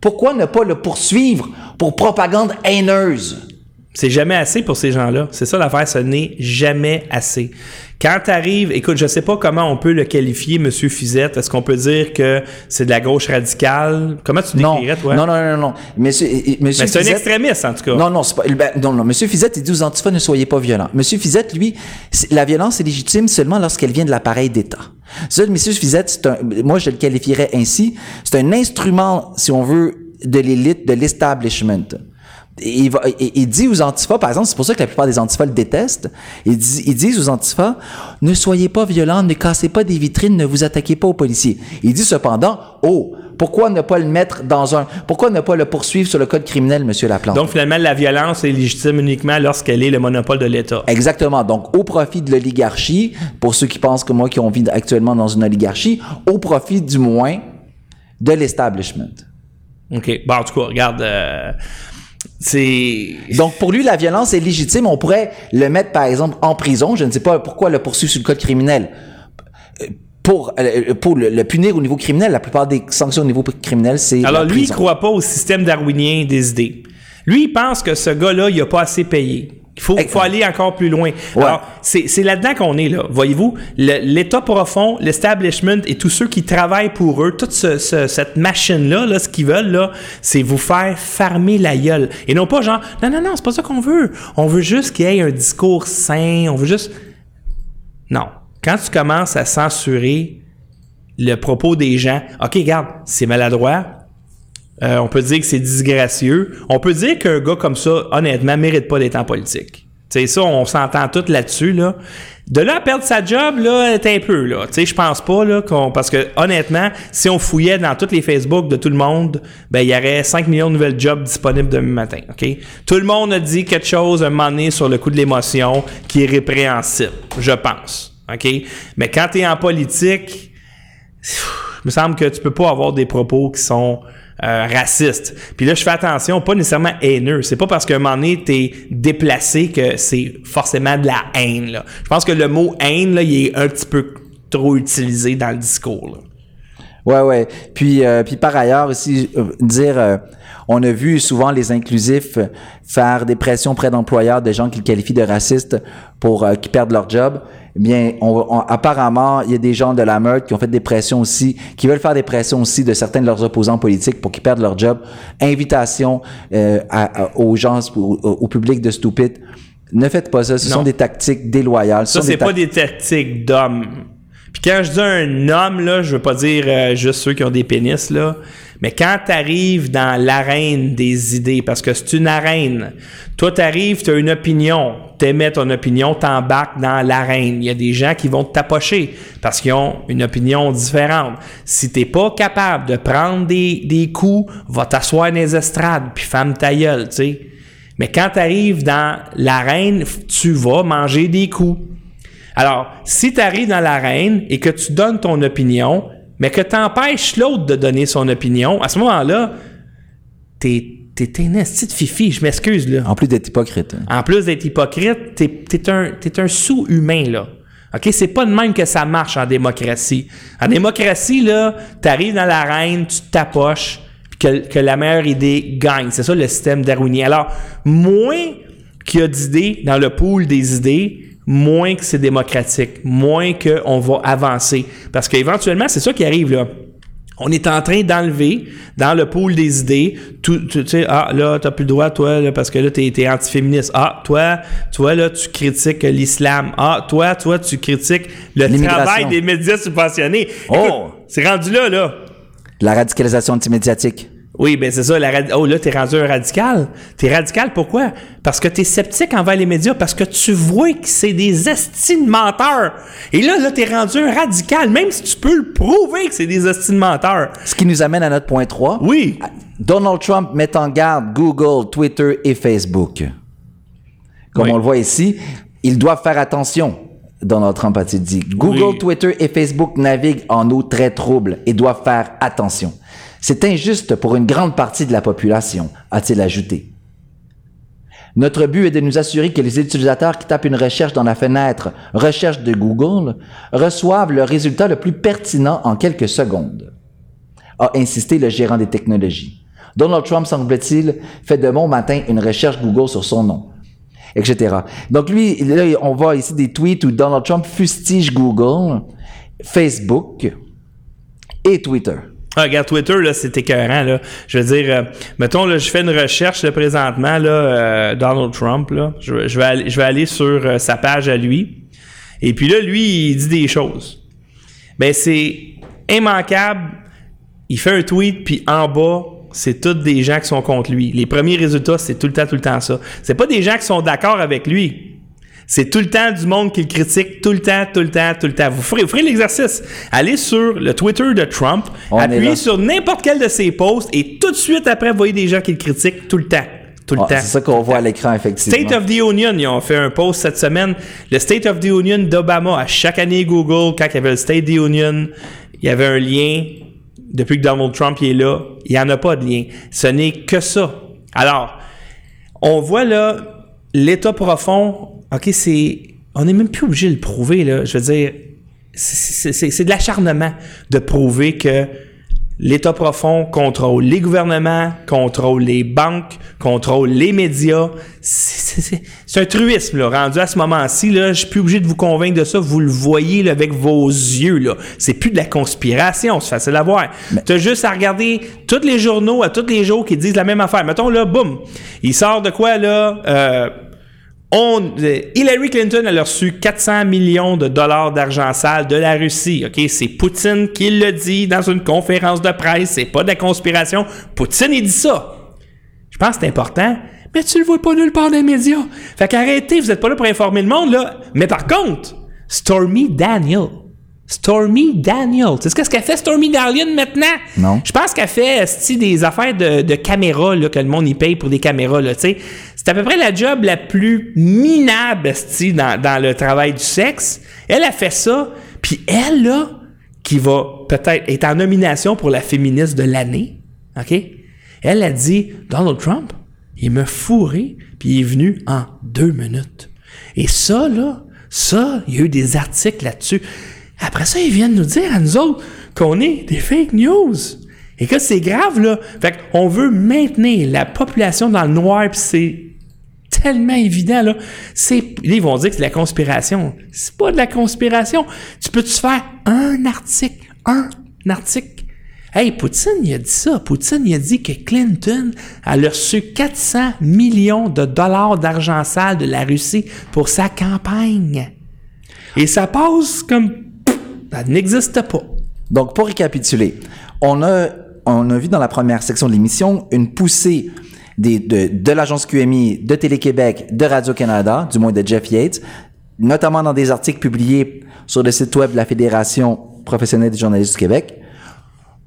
Pourquoi ne pas le poursuivre pour propagande haineuse? C'est jamais assez pour ces gens-là. C'est ça l'affaire, ce n'est jamais assez. Quand t'arrives, écoute, je sais pas comment on peut le qualifier, Monsieur Fizette. Est-ce qu'on peut dire que c'est de la gauche radicale? Comment tu décrirais, toi? non, non, non, non. Monsieur, c'est un extrémiste, en tout cas. Non, non, c'est pas, ben, non, non. Monsieur Fizette, il dit aux antifas, ne soyez pas violents. Monsieur Fizette, lui, la violence est légitime seulement lorsqu'elle vient de l'appareil d'État. Ça, Monsieur Fizette, c'est un, moi, je le qualifierais ainsi. C'est un instrument, si on veut, de l'élite, de l'establishment. Il, va, il, il dit aux antifas, par exemple, c'est pour ça que la plupart des antifas le détestent. Ils, disent- ils disent aux antifas, ne soyez pas violents, ne cassez pas des vitrines, ne vous attaquez pas aux policiers. Il dit cependant, oh, pourquoi ne pas le mettre dans un, pourquoi ne pas le poursuivre sur le code criminel, Monsieur Laplante? Donc, finalement, la violence est légitime uniquement lorsqu'elle est le monopole de l'État. Exactement. Donc, au profit de l'oligarchie, pour ceux qui pensent comme moi qui ont vit actuellement dans une oligarchie, au profit du moins de l'establishment. OK. Bon, en tout cas, regarde, euh, c'est... Donc, pour lui, la violence est légitime. On pourrait le mettre, par exemple, en prison. Je ne sais pas pourquoi le poursuivre sur le code criminel. Pour, euh, pour le, le punir au niveau criminel, la plupart des sanctions au niveau criminel, c'est Alors, la lui, il prison. croit pas au système darwinien des idées. Lui, il pense que ce gars-là, il a pas assez payé. Il faut, faut aller encore plus loin. Alors, c'est là-dedans qu'on est, là. Voyez-vous, l'État profond, l'establishment et tous ceux qui travaillent pour eux, toute ce- ce- cette machine-là, là, ce qu'ils veulent, là, c'est vous faire farmer la gueule. Et non pas genre, non, non, non, c'est pas ça qu'on veut. On veut juste qu'il y ait un discours sain. On veut juste... Non. Quand tu commences à censurer le propos des gens, OK, regarde, c'est maladroit, euh, on peut dire que c'est disgracieux. On peut dire qu'un gars comme ça, honnêtement, mérite pas d'être en politique. Tu sais, ça, on s'entend tous là-dessus, là. De là à perdre sa job, là, t'es un peu, là. Tu sais, je pense pas, là, qu'on, parce que, honnêtement, si on fouillait dans tous les Facebook de tout le monde, ben, il y aurait 5 millions de nouvelles jobs disponibles demain matin, OK? Tout le monde a dit quelque chose, un moment donné, sur le coup de l'émotion, qui est répréhensible, je pense, OK? Mais quand t'es en politique, il me semble que tu peux pas avoir des propos qui sont euh, racistes. Puis là, je fais attention, pas nécessairement haineux. C'est pas parce qu'à un moment donné, t'es déplacé que c'est forcément de la haine. Je pense que le mot haine, il est un petit peu trop utilisé dans le discours. Ouais, ouais. Puis, euh, puis par ailleurs aussi, euh, dire, on a vu souvent les inclusifs faire des pressions près d'employeurs de gens qu'ils qualifient de racistes pour euh, qui perdent leur job. Eh bien, on, on- apparemment, il y a des gens de la meute qui ont fait des pressions aussi, qui veulent faire des pressions aussi de certains de leurs opposants politiques pour qu'ils perdent leur job. Invitation euh, à- à- aux gens, au, au public de stupides. Ne faites pas ça. Ce Non. sont des tactiques déloyales. Ce Ça, c'est pas des tactiques d'hommes. Puis quand je dis un homme, là, je veux pas dire euh, juste ceux qui ont des pénis, là. Mais quand t'arrives dans l'arène des idées, parce que c'est une arène, toi t'arrives, t'as une opinion, t'émets ton opinion, t'embarques dans l'arène. Il y a des gens qui vont tapocher parce qu'ils ont une opinion différente. Si t'es pas capable de prendre des, coups, va t'asseoir dans les estrades, puis femme ta gueule, tu sais. Mais quand t'arrives dans l'arène, tu vas manger des coups. Alors, si tu arrives dans l'arène et que tu donnes ton opinion, mais que tu empêches l'autre de donner son opinion, à ce moment-là, t'es t'es un esti de fifi, je m'excuse là. En plus d'être hypocrite. hein. En plus d'être hypocrite, t'es t'es un, un sous-humain, là. OK? C'est pas de même que ça marche en démocratie. En démocratie, là, t'arrives dans l'arène, tu te tapoches, puis que, que la meilleure idée gagne. C'est ça le système darwinien. Alors, moins qu'il y a d'idées dans le pool des idées, moins que c'est démocratique, moins qu'on va avancer. Parce qu'éventuellement, c'est ça qui arrive, là. On est en train d'enlever dans le pool des idées, tout, tu sais, ah là, t'as plus le droit, toi, là, parce que là, t'es, t'es antiféministe. Ah, toi, toi, là, tu critiques l'islam. Ah, toi, toi, tu critiques le travail des médias subventionnés. Oh! C'est rendu là, là. La radicalisation antimédiatique. Oui, ben c'est ça. La oh là, t'es rendu un radical. T'es radical pourquoi? Parce que t'es sceptique envers les médias, parce que tu vois que c'est des estimes menteurs. Et là, là, t'es rendu un radical, même si tu peux le prouver que c'est des estimes menteurs. Ce qui nous amène à notre point 3. Oui. Donald Trump met en garde Google, Twitter et Facebook. Comme Oui. on le voit ici, ils doivent faire attention. Donald Trump a-t-il dit. Google, Oui. Twitter et Facebook naviguent en eau très trouble et doivent faire attention. C'est injuste pour une grande partie de la population, a-t-il ajouté. Notre but est de nous assurer que les utilisateurs qui tapent une recherche dans la fenêtre Recherche de Google reçoivent le résultat le plus pertinent en quelques secondes a insisté le gérant des technologies. Donald Trump, semble-t-il, fait de bon matin une recherche Google sur son nom, etc. Donc lui, là, on voit ici des tweets où Donald Trump fustige Google, Facebook et Twitter. Ah, regarde, Twitter, là, c'est écœurant, là. Je veux dire, euh, mettons, là, je fais une recherche, là, présentement, là, euh, Donald Trump, là. Je, vais- aller, je vais aller sur euh, sa page à lui. Et puis là, lui, il dit des choses. Ben, c'est immanquable. Il fait un tweet, puis en bas, c'est tous des gens qui sont contre lui. Les premiers résultats, c'est tout le temps, tout le temps ça. C'est pas des gens qui sont d'accord avec lui. C'est tout le temps du monde qui le critique, tout le temps, tout le temps, tout le temps. Vous ferez, vous ferez l'exercice. Allez sur le Twitter de Trump, On appuyez sur n'importe quel de ses posts et tout de suite après, vous voyez des gens qui le critiquent tout le temps. Tout le Ah, temps. c'est ça qu'on voit à l'écran, effectivement. State of the Union, ils ont fait un post cette semaine. Le State of the Union d'Obama, à chaque année Google, quand il y avait le State of the Union, il y avait un lien. Depuis que Donald Trump il est là, il n'y en a pas de lien. Ce n'est que ça. Alors, on voit là l'état profond. OK, c'est. On n'est même plus obligé de le prouver, là. Je veux dire, c'est- c'est c'est de l'acharnement de prouver que L'État profond contrôle les gouvernements, contrôle les banques, contrôle les médias. C'est- C'est c'est- c'est un truisme, là. Rendu à ce moment-ci, là, je suis plus obligé de vous convaincre de ça. Vous le voyez là, avec vos yeux, là. C'est plus de la conspiration, c'est facile à voir. T'as juste à regarder tous les journaux à tous les jours qui disent la même affaire. Mettons, là, boum, il sort de quoi, là? Euh, on, euh, Hillary Clinton elle a reçu 400 millions de dollars d'argent sale de la Russie. Ok, c'est Poutine qui le dit dans une conférence de presse. C'est pas de la conspiration. Poutine il dit ça. Je pense que c'est important. Mais tu le vois pas nulle part dans les médias. Fait qu'arrêtez, vous êtes pas là pour informer le monde là. Mais par contre, Stormy Daniel. Stormy Daniel. Tu sais qu'est-ce qu'elle fait Stormy Daniel maintenant? Non. Je pense qu'elle fait esti, des affaires de, de caméras là, que le monde y paye pour des caméras. Là, tu sais. C'est à peu près la job la plus minable dans, dans le travail du sexe. Elle a fait ça. Puis elle, là, qui va peut-être être en nomination pour la féministe de l'année, OK? Elle a dit Donald Trump, il m'a fourré, puis il est venu en deux minutes. Et ça, là, ça, il y a eu des articles là-dessus. Après ça, ils viennent nous dire à nous autres qu'on est des fake news. Et que c'est grave, là. Fait qu'on veut maintenir la population dans le noir, puis c'est tellement évident, là. C'est, ils vont dire que c'est de la conspiration. C'est pas de la conspiration. Tu peux-tu faire un article, un article? Hey, Poutine, il a dit ça. Poutine, il a dit que Clinton a reçu 400 millions de dollars d'argent sale de la Russie pour sa campagne. Et ça passe comme... Ça n'existe pas. Donc, pour récapituler, on a, on a vu dans la première section de l'émission une poussée des, de, de l'agence QMI, de Télé-Québec, de Radio-Canada, du moins de Jeff Yates, notamment dans des articles publiés sur le site web de la Fédération professionnelle des journalistes du Québec,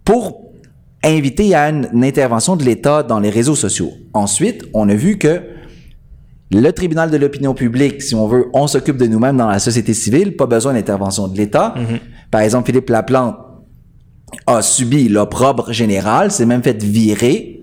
pour inviter à une, une intervention de l'État dans les réseaux sociaux. Ensuite, on a vu que le tribunal de l'opinion publique, si on veut, on s'occupe de nous-mêmes dans la société civile, pas besoin d'intervention de l'État. Par exemple, Philippe Laplante a subi l'opprobre général, s'est même fait virer.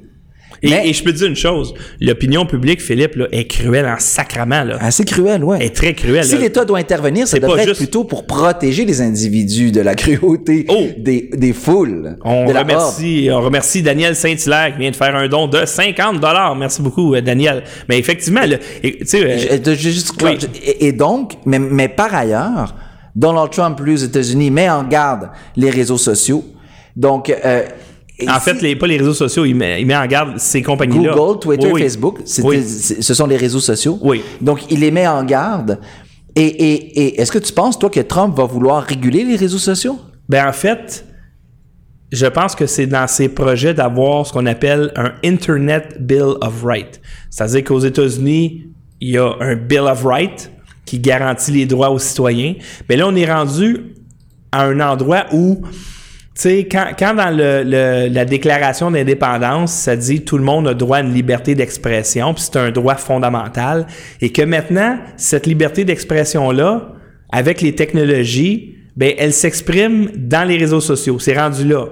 Et, Mais- et je peux te dire une chose. L'opinion publique, Philippe, là, est cruelle en sacrament. Là. Assez cruel, ouais. Elle est très cruelle. Si l'État doit intervenir, ça devrait être plutôt pour protéger les individus de la cruauté Oh! des, des foules, On de la horde. remercie, on remercie Daniel Saint-Hilaire qui vient de faire un don de 50 dollars. Merci beaucoup, euh, Daniel. Mais effectivement, tu sais, euh, Oui. et donc, mais, mais par ailleurs, Donald Trump, lui, aux États-Unis, met en garde les réseaux sociaux Donc, euh, et En si- fait, les, pas les réseaux sociaux, il met, il met en garde ces compagnies-là. Google, Twitter, Oui. Facebook, Oui. ce sont les réseaux sociaux. Oui. Donc, il les met en garde. Et, et, et est-ce que tu penses, toi, que Trump va vouloir réguler les réseaux sociaux? Ben en fait, je pense que c'est dans ses projets d'avoir ce qu'on appelle un Internet Bill of Rights. C'est-à-dire qu'aux États-Unis, il y a un Bill of Rights qui garantit les droits aux citoyens. Mais là, on est rendu à un endroit où, tu sais, quand, quand dans le, le- la déclaration d'indépendance, ça dit tout le monde a droit à une liberté d'expression, puis c'est un droit fondamental, et que maintenant, cette liberté d'expression-là, avec les technologies, ben, elle s'exprime dans les réseaux sociaux. C'est rendu là.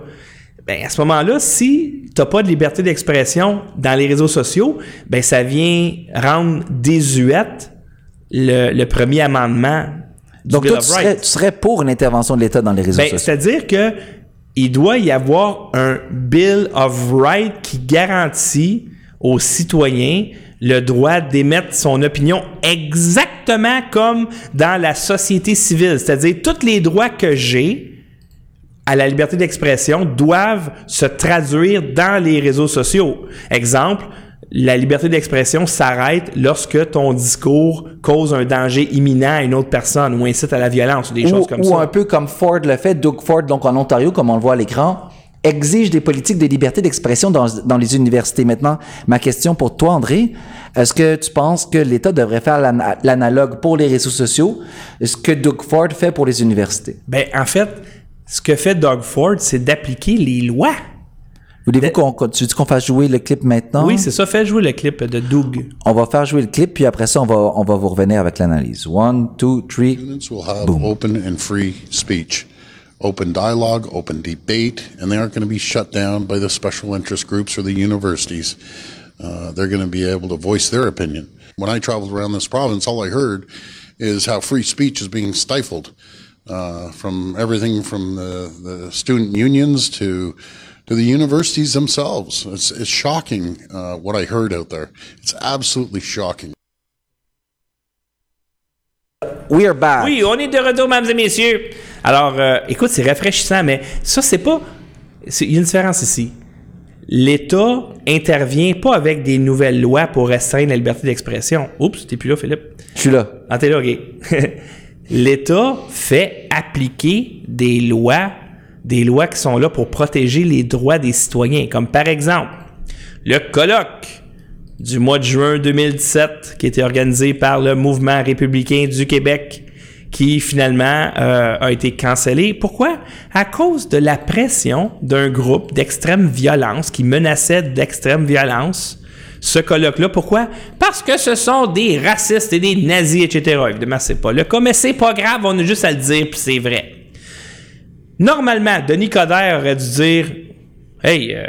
Ben, à ce moment-là, si tu n'as pas de liberté d'expression dans les réseaux sociaux, ben, ça vient rendre désuète le, le premier amendement Donc, toi, tu serais, tu serais pour une intervention de l'État dans les réseaux Ben, sociaux? C'est-à-dire que il doit y avoir un Bill of Rights qui garantit aux citoyens le droit d'émettre son opinion exactement comme dans la société civile. C'est-à-dire tous les droits que j'ai à la liberté d'expression doivent se traduire dans les réseaux sociaux. Exemple, la liberté d'expression s'arrête lorsque ton discours cause un danger imminent à une autre personne ou incite à la violence ou des ou, choses comme ou ça. un peu comme Ford le fait, Doug Ford, donc en Ontario, comme on le voit à l'écran, exige des politiques de liberté d'expression dans, dans les universités. Maintenant, ma question pour toi, André, est-ce que tu penses que l'État devrait faire l'ana- l'analogue pour les réseaux sociaux, ce que Doug Ford fait pour les universités? Ben, en fait, ce que fait Doug Ford, c'est d'appliquer les lois. Voulez-vous qu'on, qu'on- tu veux qu'on fasse jouer le clip maintenant? Oui, c'est ça. Fais jouer le clip de Doug. On va faire jouer le clip, puis après ça, on va, on va vous revenir avec l'analyse. One, two, three. Students will have open and free speech, open dialogue, open debate, and they aren't going to be shut down by the special interest groups or the universities. Uh, they're going to be able to voice their opinion. When I traveled around this province, all I heard is how free speech is being stifled uh, from everything from the, the student unions to to the universities themselves. It's, it's shocking uh, what I heard out there. It's absolutely shocking. We are back. Oui, on est de retour, mesdames et messieurs. Alors, euh, écoute, c'est rafraîchissant, mais ça, c'est pas. Il y a une différence ici. L'État intervient pas avec des nouvelles lois pour restreindre la liberté d'expression. Oups, t'es plus là, Philippe. Je suis là. Ah, t'es là, OK. L'État fait appliquer des lois, des lois qui sont là pour protéger les droits des citoyens. Comme par exemple, le colloque du mois de juin 2017 qui était organisé par le Mouvement républicain du Québec qui finalement euh, a été cancellé. Pourquoi? À cause de la pression d'un groupe d'extrême violence qui menaçait d'extrême violence ce colloque-là. Pourquoi? Parce que ce sont des racistes et des nazis, etc. Évidemment, c'est pas le cas, mais c'est pas grave, on a juste à le dire, c'est vrai. Normalement, Denis Coderre aurait dû dire Hey, euh,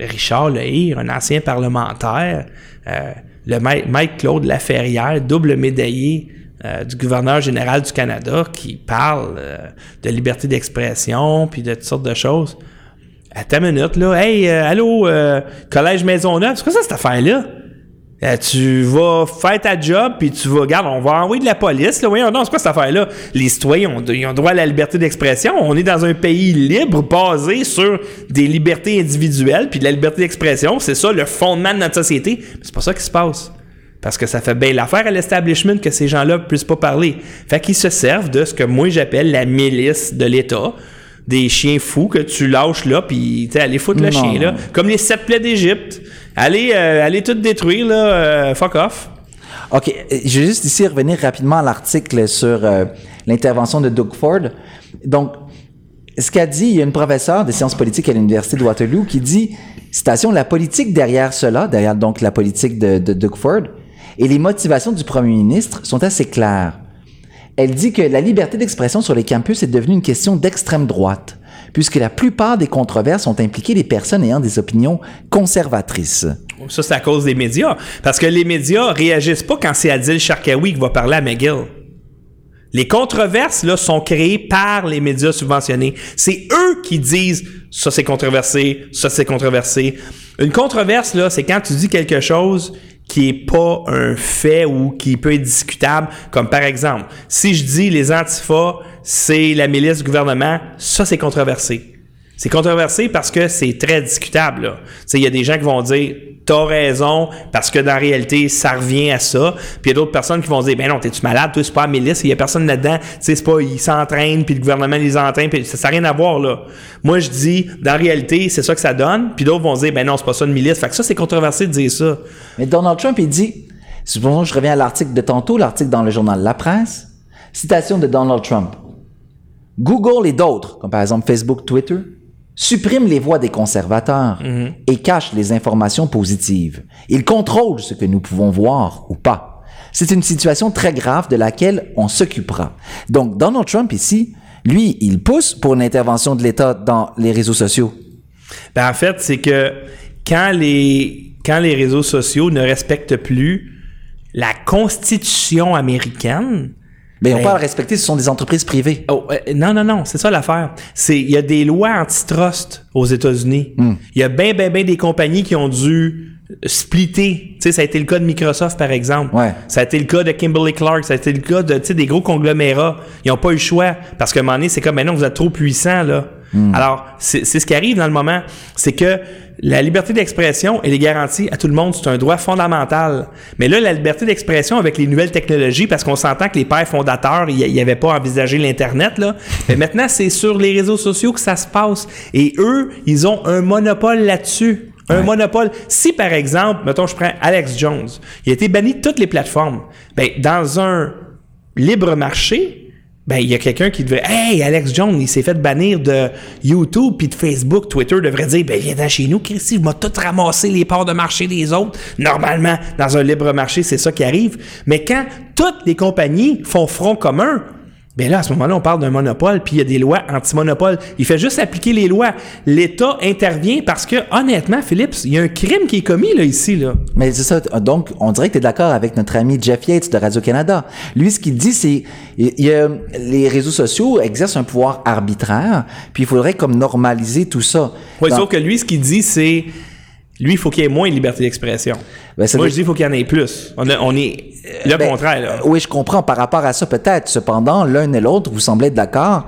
Richard Lehir, un ancien parlementaire, euh, le Ma- Mike Claude Laferrière, double médaillé euh, du gouverneur général du Canada, qui parle euh, de liberté d'expression puis de toutes sortes de choses. À ta minute, là, hey, allô, Collège Maisonneuve, c'est quoi ça cette affaire-là? Euh, tu vas faire ta job, puis tu vas, regarde, on va envoyer de la police. Là. Voyons, non, c'est quoi cette affaire-là? Les citoyens ont, ils ont droit à la liberté d'expression. On est dans un pays libre, basé sur des libertés individuelles, puis de la liberté d'expression. C'est ça le fondement de notre société. Mais c'est pas ça qui se passe. Parce que ça fait bien l'affaire à l'establishment que ces gens-là puissent pas parler. Fait qu'ils se servent de ce que moi j'appelle la milice de l'État. Des chiens fous que tu lâches là, puis tu allez foutre le Non. chien là. Comme les sept plaies d'Égypte. Allez, euh, allez tout détruire là, euh, fuck off. OK. Je vais juste ici revenir rapidement à l'article sur euh, l'intervention de Doug Ford. Donc, ce qu'a dit, il y a une professeure de sciences politiques à l'Université de Waterloo qui dit, citation, la politique derrière cela, derrière donc la politique de Doug Ford, et les motivations du premier ministre sont assez claires. Elle dit que la liberté d'expression sur les campus est devenue une question d'extrême droite, puisque la plupart des controverses ont impliqué les personnes ayant des opinions conservatrices. Ça, c'est à cause des médias. Parce que les médias réagissent pas quand c'est Adil Sharkawi qui va parler à McGill. Les controverses là, sont créées par les médias subventionnés. C'est eux qui disent ça c'est controversé, ça c'est controversé. Une controverse là, c'est quand tu dis quelque chose qui est pas un fait ou qui peut être discutable, comme par exemple, si je dis les antifas, c'est la milice du gouvernement, ça c'est controversé. C'est controversé parce que c'est très discutable. Il y a des gens qui vont dire T'as raison, parce que dans la réalité, ça revient à ça. Puis il y a d'autres personnes qui vont dire Ben non, t'es-tu malade, toi, c'est pas la milice, il y a personne là-dedans. Tu sais, c'est pas, ils s'entraînent, puis le gouvernement les entraîne, puis ça n'a rien à voir là. Moi, je dis, dans la réalité, c'est ça que ça donne. Puis d'autres vont dire Ben non, c'est pas ça une milice. Fait que ça, c'est controversé de dire ça. Mais Donald Trump, il dit, supposons que je reviens à l'article de tantôt, l'article dans le journal La Presse, citation de Donald Trump. Google et d'autres, comme par exemple Facebook, Twitter, suppriment les voix des conservateurs et cachent les informations positives. Ils contrôlent ce que nous pouvons voir ou pas. C'est une situation très grave de laquelle on s'occupera. Donc, Donald Trump ici, lui, il pousse pour une intervention de l'État dans les réseaux sociaux. Ben, en fait, c'est que quand les, quand les réseaux sociaux ne respectent plus la Constitution américaine, Mais on Ben- peut le respecter, ce sont des entreprises privées. Oh, euh, non, non, non, c'est ça l'affaire. C'est il y a des lois antitrust aux États-Unis. Il y a bien, bien, bien des compagnies qui ont dû splitter. Tu sais, ça a été le cas de Microsoft, par exemple. Ouais. Ça a été le cas de Kimberly Clark. Ça a été le cas de, tu sais, des gros conglomérats. Ils n'ont pas eu le choix. Parce qu'à un moment donné, c'est comme, maintenant vous êtes trop puissant, là. Alors, c'est ce qui arrive dans le moment. C'est que la liberté d'expression, elle est garantie à tout le monde. C'est un droit fondamental. Mais là, la liberté d'expression avec les nouvelles technologies, parce qu'on s'entend que les pères fondateurs, ils n'avaient pas envisagé l'Internet, là. Mais maintenant, c'est sur les réseaux sociaux que ça se passe. Et eux, ils ont un monopole là-dessus. Un monopole. Si, par exemple, mettons, je prends Alex Jones, il a été banni de toutes les plateformes. Ben, dans un libre marché, ben, il y a quelqu'un qui devait, hey, Alex Jones, il s'est fait bannir de YouTube puis de Facebook. Twitter devrait dire, ben, viens dans chez nous, Christy, il m'a tout ramassé les parts de marché des autres. Normalement, dans un libre marché, c'est ça qui arrive. Mais quand toutes les compagnies font front commun, ben là, à ce moment-là, on parle d'un monopole, puis il y a des lois anti-monopole. Il fait juste appliquer les lois. L'État intervient parce que, honnêtement, Philippe, il y a un crime qui est commis, là, ici, là. Mais c'est ça. Donc, on dirait que tu es d'accord avec notre ami Jeff Yates de Radio-Canada. Lui, ce qu'il dit, c'est il y a, les réseaux sociaux exercent un pouvoir arbitraire, puis il faudrait comme normaliser tout ça. Oui, sauf que lui, ce qu'il dit, c'est. Lui, il faut qu'il y ait moins de liberté d'expression. Ben, Moi, veut- je dis qu'il faut qu'il y en ait plus. On, a- on est le Ben, contraire, là. Oui, je comprends par rapport à ça peut-être. Cependant, l'un et l'autre, vous semblez être d'accord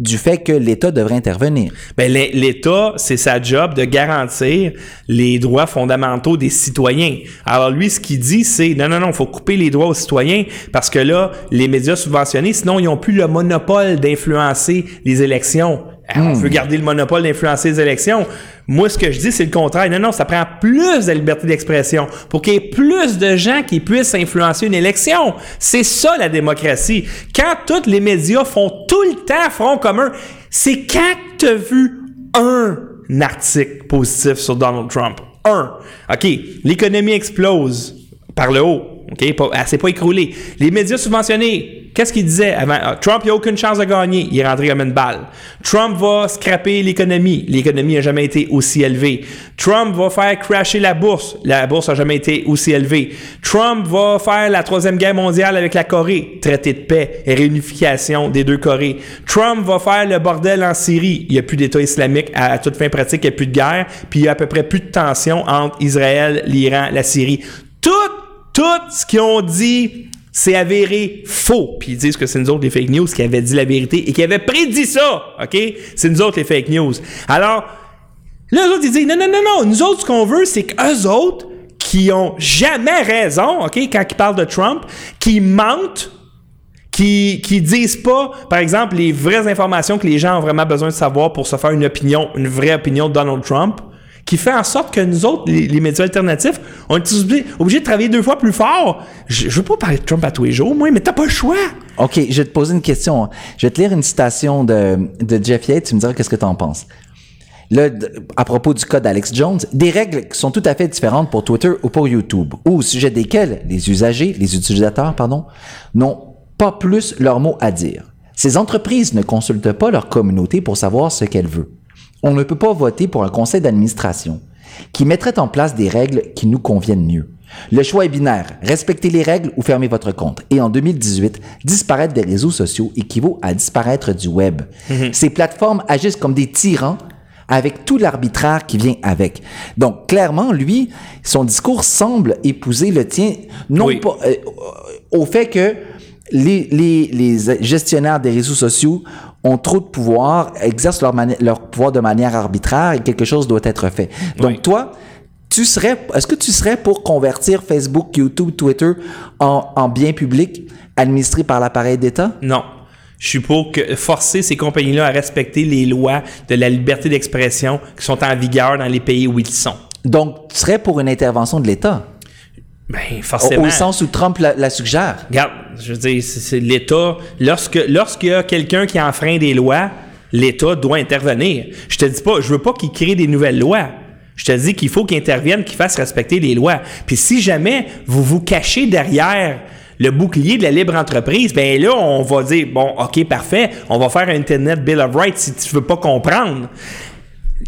du fait que l'État devrait intervenir. Ben, l'É- l'État, c'est sa job de garantir les droits fondamentaux des citoyens. Alors lui, ce qu'il dit, c'est non, non, non, il faut couper les droits aux citoyens parce que là, les médias subventionnés, sinon, ils n'ont plus le monopole d'influencer les élections. Ah, On veut garder le monopole d'influencer les élections. Moi, ce que je dis, c'est le contraire. Non, non, ça prend plus de liberté d'expression pour qu'il y ait plus de gens qui puissent influencer une élection. C'est ça, la démocratie. Quand tous les médias font tout le temps front commun, c'est quand tu as vu un article positif sur Donald Trump. Un. OK, l'économie explose par le haut. OK, s'est pas écroulée. Les médias subventionnés, qu'est-ce qu'ils disaient avant? Ah, Trump, il a aucune chance de gagner. Il est rentré comme une balle. Trump va scraper l'économie. L'économie n'a jamais été aussi élevée. Trump va faire crasher la bourse. La bourse n'a jamais été aussi élevée. Trump va faire la troisième guerre mondiale avec la Corée. Traité de paix et réunification des deux Corées. Trump va faire le bordel en Syrie. Il n'y a plus d'État islamique à, à toute fin pratique. Il n'y a plus de guerre. Puis il y a à peu près plus de tension entre Israël, l'Iran, la Syrie. Tout tout ce qu'ils ont dit, c'est avéré faux. Puis ils disent que c'est nous autres les fake news qui avaient dit la vérité et qui avaient prédit ça. OK? C'est nous autres les fake news. Alors, là, eux autres, ils disent non, non, non, non. Nous autres, ce qu'on veut, c'est qu'eux autres, qui ont jamais raison, OK, quand ils parlent de Trump, qui mentent, qui, qui disent pas, par exemple, les vraies informations que les gens ont vraiment besoin de savoir pour se faire une opinion, une vraie opinion de Donald Trump, qui fait en sorte que nous autres, les, médias alternatifs, on est obligés, de travailler deux fois plus fort. Je, je veux pas parler de Trump à tous les jours, moi, mais t'as pas le choix. OK, je vais te poser une question. Je vais te lire une citation de, Jeff Yates, tu me diras qu'est-ce que tu en penses. À propos du cas d'Alex Jones, des règles qui sont tout à fait différentes pour Twitter ou pour YouTube, ou au sujet desquelles les usagers, les utilisateurs, pardon, n'ont pas plus leur mot à dire. Ces entreprises ne consultent pas leur communauté pour savoir ce qu'elle veut. On ne peut pas voter pour un conseil d'administration qui mettrait en place des règles qui nous conviennent mieux. Le choix est binaire. Respectez les règles ou fermez votre compte. Et en 2018, disparaître des réseaux sociaux équivaut à disparaître du web. Ces plateformes agissent comme des tyrans avec tout l'arbitraire qui vient avec. Donc, clairement, lui, son discours semble épouser le tien, non Oui. pas euh, au fait que les, les, les gestionnaires des réseaux sociaux ont trop de pouvoir, exercent leur, pouvoir de manière arbitraire et quelque chose doit être fait. Donc Oui. toi, tu serais, est-ce que tu serais pour convertir Facebook, YouTube, Twitter en, en bien public administré par l'appareil d'État? Non. Je suis pour que forcer ces compagnies-là à respecter les lois de la liberté d'expression qui sont en vigueur dans les pays où ils sont. Donc, tu serais pour une intervention de l'État? Ben, Au, forcément. au sens où Trump la, la suggère. Regarde, je veux dire, c'est c'est l'État. Lorsque lorsqu'il y a quelqu'un qui enfreint des lois, l'État doit intervenir. Je te dis pas, je veux pas qu'il crée des nouvelles lois. Je te dis qu'il faut qu'il intervienne, qu'il fasse respecter les lois. Puis si jamais vous vous cachez derrière le bouclier de la libre entreprise, ben là, on va dire, bon, OK, parfait, on va faire un Internet Bill of Rights si tu veux pas comprendre.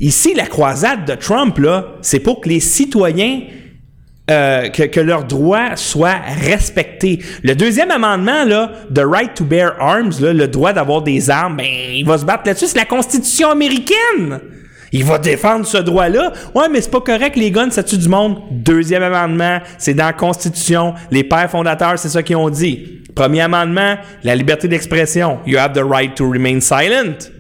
Ici, la croisade de Trump, là, c'est pour que les citoyens euh, que, leurs droits soient respectés. Le deuxième amendement, là, The Right to Bear Arms, là, le droit d'avoir des armes, ben, il va se battre là-dessus. C'est la Constitution américaine. Il va défendre ce droit-là. Ouais, mais c'est pas correct, les guns, ça tue du monde. Deuxième amendement, c'est dans la Constitution. Les pères fondateurs, c'est ça qu'ils ont dit. Premier amendement, la liberté d'expression. You have the right to remain silent.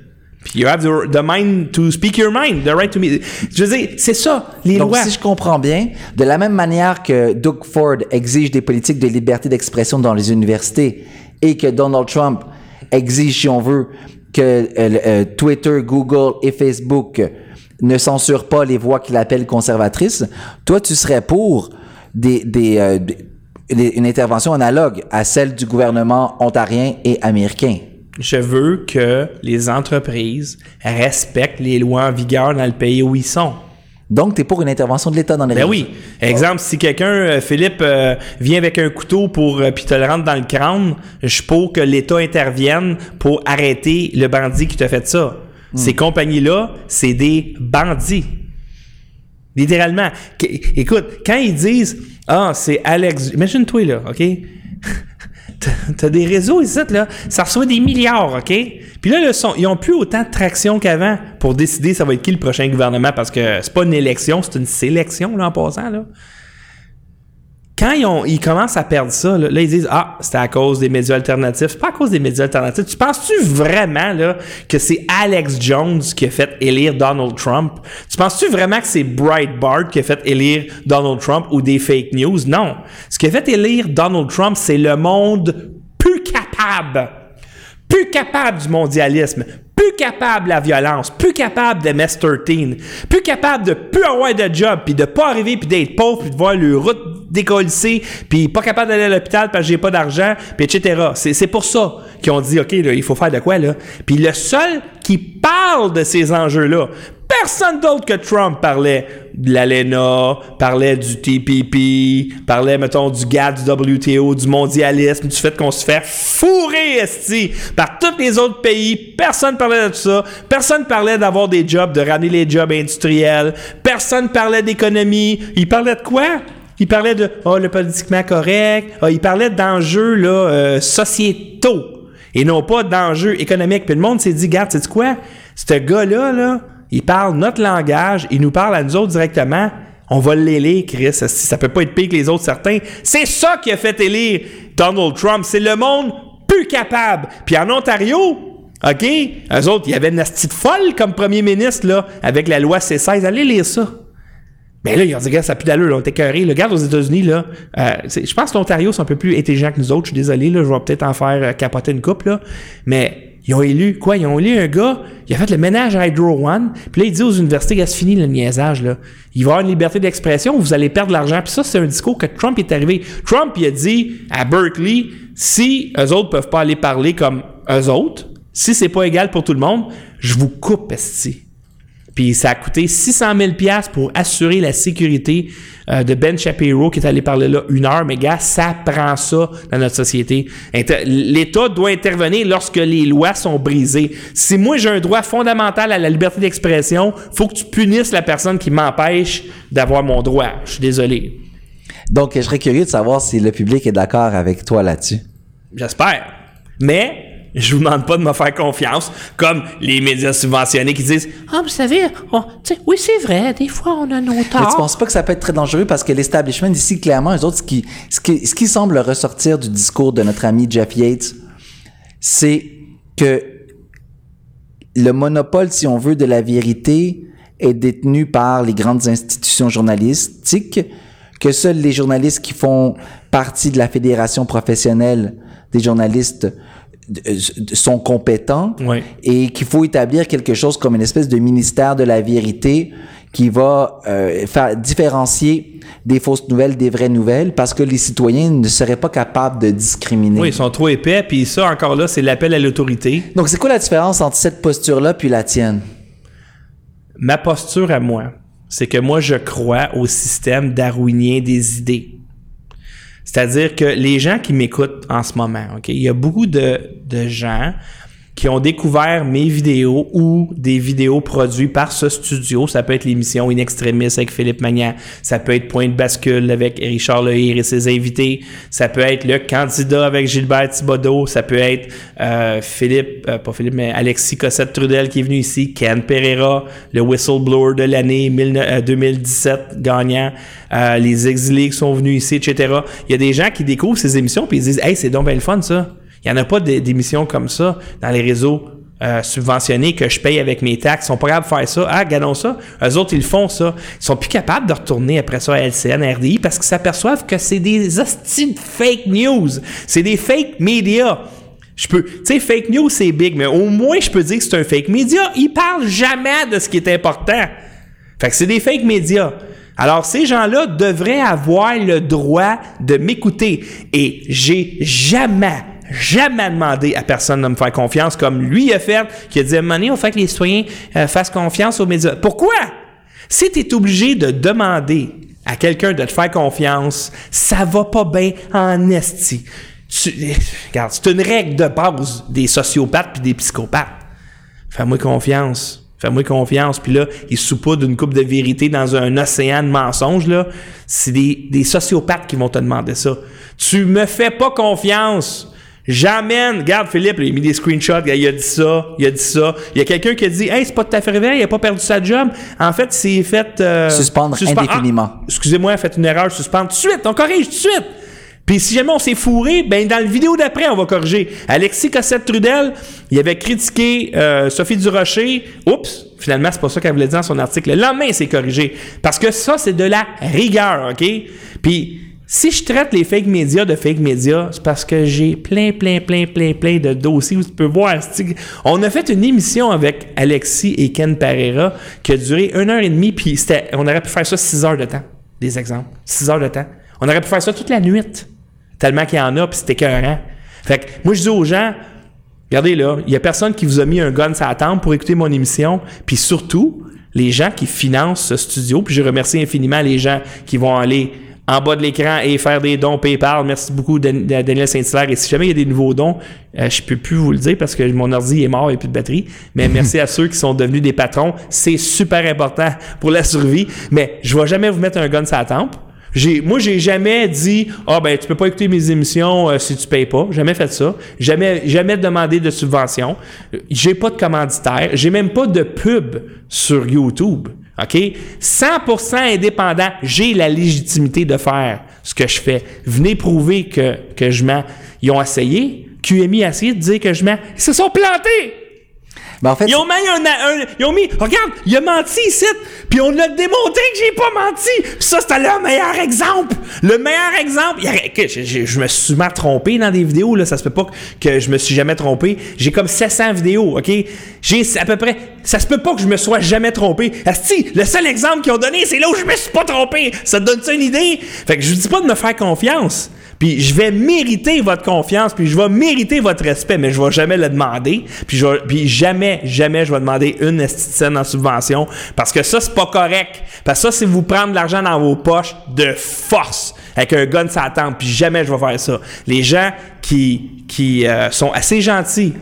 Puis you have the, the mind to speak your mind, the right to me. Je veux dire, c'est ça, les Donc, lois. si je comprends bien, de la même manière que Doug Ford exige des politiques de liberté d'expression dans les universités et que Donald Trump exige, si on veut, que euh, euh, Twitter, Google et Facebook ne censurent pas les voix qu'il appelle conservatrices, toi, tu serais pour des, des, euh, des- une intervention analogue à celle du gouvernement ontarien et américain. Je veux que les entreprises respectent les lois en vigueur dans le pays où ils sont. Donc, tu es pour une intervention de l'État dans les Ben oui. Exemple, si quelqu'un, euh, Philippe, euh, vient avec un couteau pour euh, puis te le rentre dans le crâne, je suis pour que l'État intervienne pour arrêter le bandit qui t'a fait ça. Ces compagnies-là, c'est des bandits. Littéralement. Qu- écoute, quand ils disent Ah, c'est Alex. Imagine-toi là, OK? T'as- des réseaux ici, là, ça reçoit des milliards, OK? Puis là, ils ont plus autant de traction qu'avant pour décider ça va être qui le prochain gouvernement parce que c'est pas une élection, c'est une sélection, là, en passant, là. Quand ils, ont- ils commencent à perdre ça, là, là, ils disent Ah, c'était à cause des médias alternatifs. C'est pas à cause des médias alternatifs. Tu penses-tu vraiment là, que c'est Alex Jones qui a fait élire Donald Trump? Tu penses-tu vraiment que c'est Breitbart qui a fait élire Donald Trump ou des fake news? Non. Ce qui a fait élire Donald Trump, c'est le monde plus capable plus capable du mondialisme, plus capable de la violence, plus capable de MS-13, plus capable de plus avoir de job, puis de pas arriver, puis d'être pauvre, puis de voir le route décollissée, puis pas capable d'aller à l'hôpital parce que j'ai pas d'argent, puis etc. C'est, c'est pour ça qu'ils ont dit, OK, là, il faut faire de quoi, là? Puis le seul qui parle de ces enjeux-là, personne d'autre que Trump parlait de l'ALENA, parlait du TPP, parlait, mettons, du GATT, du WTO, du mondialisme, du fait qu'on se fait fourrer, esti, par tous les autres pays. Personne parlait de tout ça. Personne parlait d'avoir des jobs, de ramener les jobs industriels. Personne parlait d'économie. Il parlait de quoi? Il parlait de, oh, le politiquement correct. Ah, il parlait d'enjeux, là, euh, sociétaux et non pas d'enjeux économiques. Puis le monde s'est dit, garde, c'est quoi? Ce gars-là, là, il parle notre langage, il nous parle à nous autres directement. On va l'élire, Chris. Ça peut pas être pire que les autres certains? C'est ça qui a fait élire Donald Trump. C'est le monde plus capable. Puis en Ontario, OK, eux autres, il y avait une petite folle comme premier ministre, là, avec la loi C16. Allez lire ça. Mais là, ils ont dit, gars, ça plus d'allure, là, on était carré. Regarde aux États-Unis, là. euh, je pense que l'Ontario, c'est un peu plus intelligent que nous autres. Je suis désolé, là. Je vais peut-être en faire euh, capoter une coupe, là. Mais ils ont élu, quoi? Ils ont élu un gars, il a fait le ménage à Hydro One. Puis là, il dit aux universités, gars, c'est fini le niaisage, là. Il va y avoir une liberté d'expression, vous allez perdre de l'argent. Puis ça, c'est un discours que Trump est arrivé. Trump, il a dit à Berkeley, si eux autres peuvent pas aller parler comme eux autres, si c'est pas égal pour tout le monde, je vous coupe, esti. Puis ça a coûté 600 000 pièces pour assurer la sécurité euh, de Ben Shapiro qui est allé parler là une heure. Mais gars, ça prend ça dans notre société. L'État doit intervenir lorsque les lois sont brisées. Si moi j'ai un droit fondamental à la liberté d'expression, faut que tu punisses la personne qui m'empêche d'avoir mon droit. Je suis désolé. Donc, je serais curieux de savoir si le public est d'accord avec toi là-dessus. J'espère. Mais Je vous demande pas de me faire confiance, comme les médias subventionnés qui disent Ah, vous savez, tu sais, oui, c'est vrai, des fois, on a nos Mais tu torts. penses pas que ça peut être très dangereux parce que l'establishment ici, clairement, eux autres, ce qui, ce qui, ce qui semble ressortir du discours de notre ami Jeff Yates, c'est que le monopole, si on veut, de la vérité est détenu par les grandes institutions journalistiques, que seuls les journalistes qui font partie de la fédération professionnelle des journalistes sont compétents et qu'il faut établir quelque chose comme une espèce de ministère de la vérité qui va euh, faire différencier des fausses nouvelles des vraies nouvelles parce que les citoyens ne seraient pas capables de discriminer. Oui, ils sont trop épais, puis ça, encore là, c'est l'appel à l'autorité. Donc c'est quoi la différence entre cette posture-là puis la tienne? Ma posture à moi, c'est que moi, je crois au système darwinien des idées. C'est-à-dire que les gens qui m'écoutent en ce moment, OK, il y a beaucoup de, de gens qui ont découvert mes vidéos ou des vidéos produites par ce studio. Ça peut être l'émission In Extremis avec Philippe Magnan. Ça peut être Point de bascule avec Richard Lehir et ses invités. Ça peut être Le candidat avec Gilbert Thibodeau. Ça peut être euh, Philippe, euh, pas Philippe, mais Alexis Cossette-Trudel qui est venu ici. Ken Pereira, le whistleblower de l'année 19- euh, 2017 gagnant. Euh, les exilés qui sont venus ici, etc. Il y a des gens qui découvrent ces émissions puis ils disent « Hey, c'est donc le fun, ça! » Il n'y en a pas d'é- d'émissions comme ça dans les réseaux euh, subventionnés que je paye avec mes taxes. Ils sont pas capables de faire ça. Ah, regardons ça. Eux autres, ils font, ça. Ils sont plus capables de retourner après ça à LCN, à RDI, parce qu'ils s'aperçoivent que c'est des hosties de fake news. C'est des fake médias. Je peux, tu sais, fake news, c'est big, mais au moins, je peux dire que c'est un fake média. Ils parlent jamais de ce qui est important. Fait que c'est des fake médias. Alors, ces gens-là devraient avoir le droit de m'écouter. Et j'ai jamais, jamais demandé à personne de me faire confiance comme lui a fait, qui a dit à on fait que les citoyens euh, fassent confiance aux médias. Pourquoi? Si tu es obligé de demander à quelqu'un de te faire confiance, ça va pas bien en esti. Tu, regarde, c'est une règle de base des sociopathes puis des psychopathes. Fais-moi confiance. Fais-moi confiance. Puis là, il saupoudre d'une coupe de vérité dans un océan de mensonges. Là. C'est des, des sociopathes qui vont te demander ça. Tu me fais pas confiance. J'amène. Regarde, Philippe, il a mis des screenshots. Il a dit ça. Il a dit ça. Il y a quelqu'un qui a dit Hey, c'est pas tout à fait vrai. Il a pas perdu sa job. En fait, c'est fait. euh, Suspendre indéfiniment. Ah, excusez-moi, a fait une erreur. Suspendre tout de suite. On corrige tout de suite. Puis si jamais on s'est fourré, ben dans le vidéo d'après, on va corriger. Alexis Cossette-Trudel, il avait critiqué euh, Sophie Durocher. Oups, finalement, c'est pas ça qu'elle voulait dire dans son article. Le lendemain, c'est corrigé. Parce que ça, c'est de la rigueur, OK? Puis si je traite les fake médias de fake médias, c'est parce que j'ai plein, plein, plein, plein, plein de dossiers où tu peux voir. On a fait une émission avec Alexis et Ken Pereira qui a duré une heure et demie, puis on aurait pu faire ça six heures de temps. Des exemples. Six heures de temps. On aurait pu faire ça toute la nuit. Tellement qu'il y en a, puis c'était écœurant. Fait que moi, je dis aux gens, regardez là, il y a personne qui vous a mis un gun sur la pour écouter mon émission. Puis surtout, les gens qui financent ce studio, puis je remercie infiniment les gens qui vont aller en bas de l'écran et faire des dons PayPal. Merci beaucoup, Dan- Dan- Daniel Saint-Hilaire. Et si jamais il y a des nouveaux dons, euh, je peux plus vous le dire parce que mon ordi est mort et plus de batterie. Mais merci à ceux qui sont devenus des patrons. C'est super important pour la survie. Mais je vais jamais vous mettre un gun sur la tempe. J'ai, moi, j'ai jamais dit Ah ben tu peux pas écouter mes émissions euh, si tu payes pas. Jamais fait ça. Jamais, jamais demandé de subvention. J'ai pas de commanditaire. J'ai même pas de pub sur YouTube. OK? 100% indépendant, j'ai la légitimité de faire ce que je fais. Venez prouver que, que je mens. Ils ont essayé. QMI a essayé de dire que je mens. Ils se sont plantés! Ben, en fait, Ils ont mis un, ils ont mis, regarde, il a menti ici, puis on a démontré que j'ai pas menti. Ça, c'était le meilleur exemple. Le meilleur exemple. Je, je- me suis souvent trompé dans des vidéos, là. Ça se peut pas que je me suis jamais trompé. J'ai comme 700 vidéos, OK? J'ai à peu près, ça se peut pas que je me sois jamais trompé. Asti, le seul exemple qu'ils ont donné, c'est là où je me suis pas trompé. Ça te donne ça une idée? Fait que je vous dis pas de me faire confiance. Puis je vais mériter votre confiance, puis je vais mériter votre respect, mais je vais jamais le demander. Puis, jamais, jamais je vais demander une scène en subvention, parce que ça, c'est pas correct. Parce que ça, c'est vous prendre l'argent dans vos poches de force, avec un gun la tempe, puis jamais je vais faire ça. Les gens qui, qui euh, sont assez gentils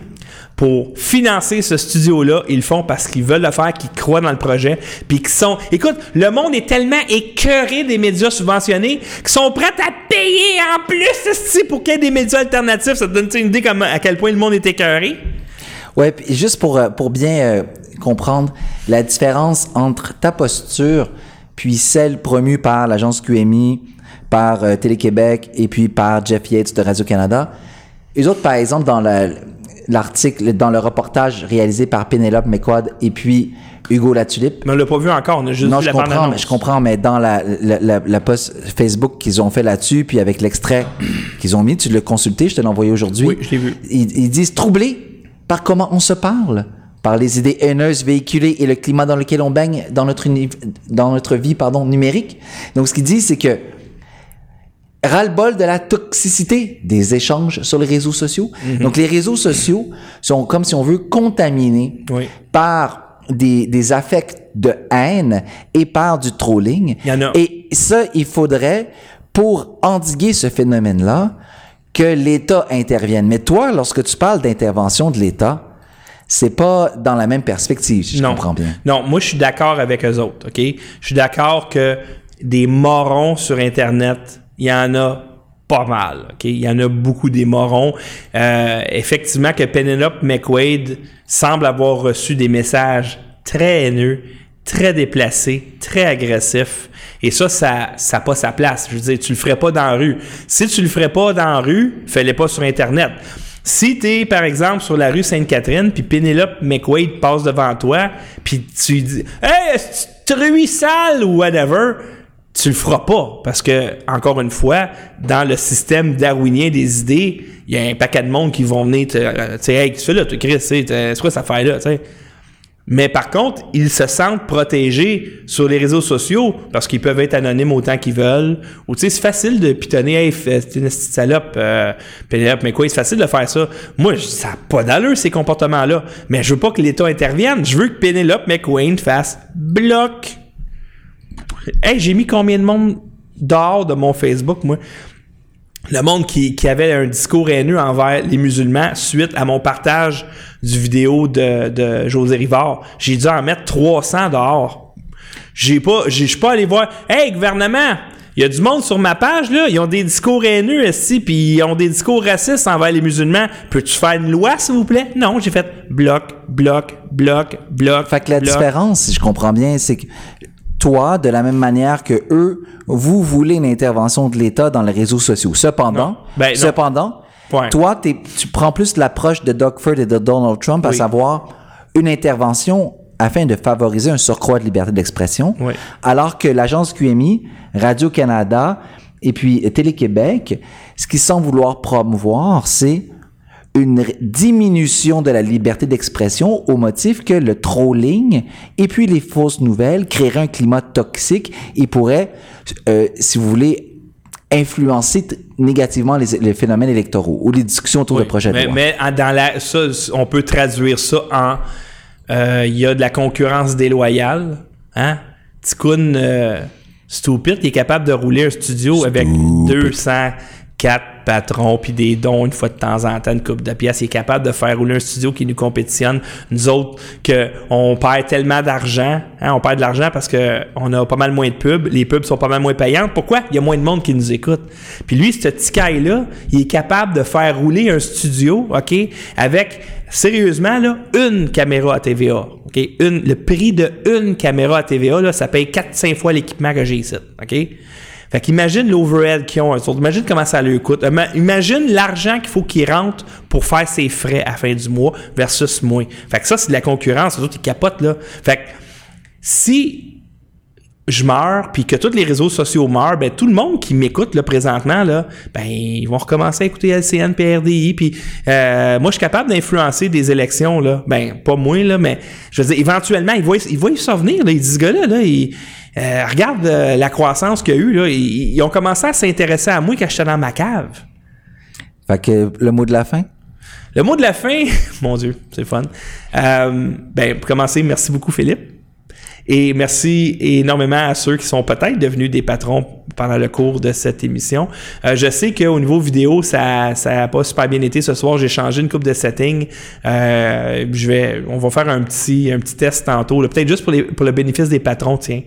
pour financer ce studio-là. Ils le font parce qu'ils veulent le faire, qu'ils croient dans le projet, puis qu'ils sont... Écoute, le monde est tellement écœuré des médias subventionnés qu'ils sont prêts à payer en plus pour qu'il y ait des médias alternatifs. Ça te donne une idée comme, à quel point le monde est écœuré? Ouais, puis juste pour, euh, pour bien euh, comprendre la différence entre ta posture puis celle promue par l'agence QMI, par euh, Télé-Québec et puis par Jeff Yates de Radio-Canada. Les autres, par exemple, dans la- l'article, dans le reportage réalisé par Pénélope McQuad et puis Hugo Latulippe, Mais on l'a pas vu encore, on a juste non, vu je la comprends, mais je comprends, mais dans la, la, la, la post Facebook qu'ils ont fait là-dessus, puis avec l'extrait qu'ils ont mis, tu l'as consulté, je te l'ai envoyé aujourd'hui. Oui, je l'ai vu. Ils, ils disent troublés par comment on se parle, par les idées haineuses véhiculées et le climat dans lequel on baigne dans notre, dans notre vie pardon, numérique. Donc, ce qu'ils disent, c'est que ras-le-bol de la toxicité des échanges sur les réseaux sociaux. Mhm. Donc, les réseaux sociaux sont comme si on veut contaminés Oui. par des, des affects de haine et par du trolling. Il y en a. Et ça, il faudrait, pour endiguer ce phénomène-là, que l'État intervienne. Mais toi, lorsque tu parles d'intervention de l'État, c'est pas dans la même perspective, si je comprends bien. Non, moi, je suis d'accord avec eux autres, OK? Je suis d'accord que des morons sur Internet, il y en a pas mal, OK? Il y en a beaucoup des morons. Euh, effectivement, que Penelope McQuaid semble avoir reçu des messages très haineux, très déplacés, très agressifs. Et ça, ça n'a pas sa place. Je veux dire, tu le ferais pas dans la rue. Si tu le ferais pas dans la rue, fais-le pas sur Internet. Si tu es, par exemple, sur la rue Sainte-Catherine, puis Penelope McQuaid passe devant toi, puis tu dis « Hey, truie sale! » ou whatever, tu le feras pas. Parce que, encore une fois, dans le système darwinien des idées, il y a un paquet de monde qui vont venir euh, Tu sais, « Hey, tu fais là, Chris? Tu sais, C'est quoi cette affaire-là? » tu sais? Mais par contre, ils se sentent protégés sur les réseaux sociaux parce qu'ils peuvent être anonymes autant qu'ils veulent. Ou tu sais, c'est facile de pitonner, hey, c'est une salope, euh, mais quoi, c'est facile de faire ça. Moi, ça n'a pas d'allure, ces comportements-là. Mais je veux pas que l'État intervienne. Je veux que Pénélope McQueen fasse bloc. Hey, j'ai mis combien de monde dehors de mon Facebook, moi? le monde qui, qui avait un discours haineux envers les musulmans suite à mon partage du vidéo de, de José Rivard. J'ai dû en mettre 300 dehors. J'ai pas, j'ai- je suis pas allé voir. Hey, gouvernement! Il y a du monde sur ma page, là. Ils ont des discours haineux, ici, puis ils ont des discours racistes envers les musulmans. Peux-tu faire une loi, s'il vous plaît? Non, j'ai fait bloc, bloc, bloc, bloc. Fait que la bloc. différence, si je comprends bien, c'est que toi, de la même manière que eux, vous voulez une intervention de l'État dans les réseaux sociaux. Cependant, Non. Ben, non. cependant, Point. toi, tu prends plus l'approche de Doug Ford et de Donald Trump, à savoir une intervention afin de favoriser un surcroît de liberté d'expression, Oui. alors que l'agence QMI, Radio-Canada et puis Télé-Québec, ce qu'ils semblent vouloir promouvoir, c'est une diminution de la liberté d'expression au motif que le trolling et puis les fausses nouvelles créeraient un climat toxique et pourraient, euh, si vous voulez, influencer négativement les, les phénomènes électoraux ou les discussions autour Oui, de projets de mais, loi. mais en- dans la, ça, on peut traduire ça en euh, il y a de la concurrence déloyale. Hein? Ticoun euh, Stupid est capable de rouler un studio avec 204 patrons puis des dons une fois de temps en temps, une coupe de pièces. Il est capable de faire rouler un studio qui nous compétitionne. Nous autres, que on perd tellement d'argent. Hein? On perd de l'argent parce que on a pas mal moins de pubs. Les pubs sont pas mal moins payantes. Pourquoi? Il y a moins de monde qui nous écoute. Puis lui, ce petit là il est capable de faire rouler un studio, OK, avec, sérieusement, là, une caméra à TVA. OK? Une, le prix de une caméra à TVA, là, ça paye 4-5 fois l'équipement que j'ai ici. OK? Fait qu'imagine l'overhead qu'ils ont. eux autres. Imagine comment ça leur coûte. Ima- Imagine l'argent qu'il faut qu'ils rentrent pour faire ses frais à la fin du mois versus moins. Fait que ça, c'est de la concurrence. Les autres, ils capotent, là. Fait que si je meurs, puis que tous les réseaux sociaux meurent, ben tout le monde qui m'écoute là présentement là, ben ils vont recommencer à écouter LCN, PRDI, puis euh, moi je suis capable d'influencer des élections là, ben pas moi là, mais je veux dire éventuellement ils voient ils voient ça venir là, ils disent ce gars-là là, ils, euh, regarde euh, la croissance qu'il y a eu là, ils, ils ont commencé à s'intéresser à moi quand j'étais dans ma cave. Fait que le mot de la fin? Le mot de la fin, mon Dieu, c'est fun. Euh, ben, pour commencer, merci beaucoup, Philippe. Et merci énormément à ceux qui sont peut-être devenus des patrons pendant le cours de cette émission. Euh, je sais qu'au niveau vidéo, ça ça a pas super bien été ce soir. J'ai changé une coupe de setting. Euh, je vais, on va faire un petit un petit test tantôt. Peut-être juste pour, les, pour le bénéfice des patrons, tiens.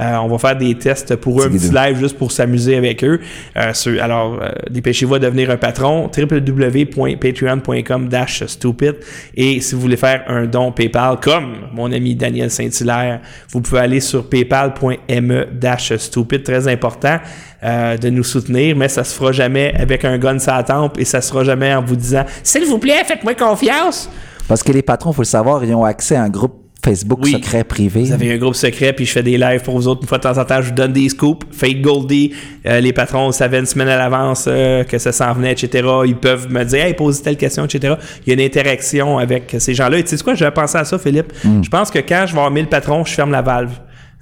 Euh, on va faire des tests pour eux, un petit live juste pour s'amuser avec eux. Euh, sur- alors, euh, dépêchez-vous à devenir un patron. www.patreon.com dash stupid. Et si vous voulez faire un don PayPal, comme mon ami Daniel Saint-Hilaire, vous pouvez aller sur paypal.me dash stupid. Très important euh, de nous soutenir, mais ça se fera jamais avec un gun sur la tempe et ça se fera jamais en vous disant « S'il vous plaît, faites-moi confiance ». Parce que les patrons, faut le savoir, ils ont accès à un groupe Facebook Oui. secret privé. Vous avez un groupe secret, puis je fais des lives pour vous autres. Une fois de temps en temps, je vous donne des scoops. Fake Goldie, euh, les patrons savaient une semaine à l'avance euh, que ça s'en venait, etc. Ils peuvent me dire, hey, pose telle question, etc. Il y a une interaction avec ces gens-là. Et tu sais quoi, j'avais pensé à ça, Philippe. Je pense que quand je vais avoir 1000 patrons, je ferme la valve.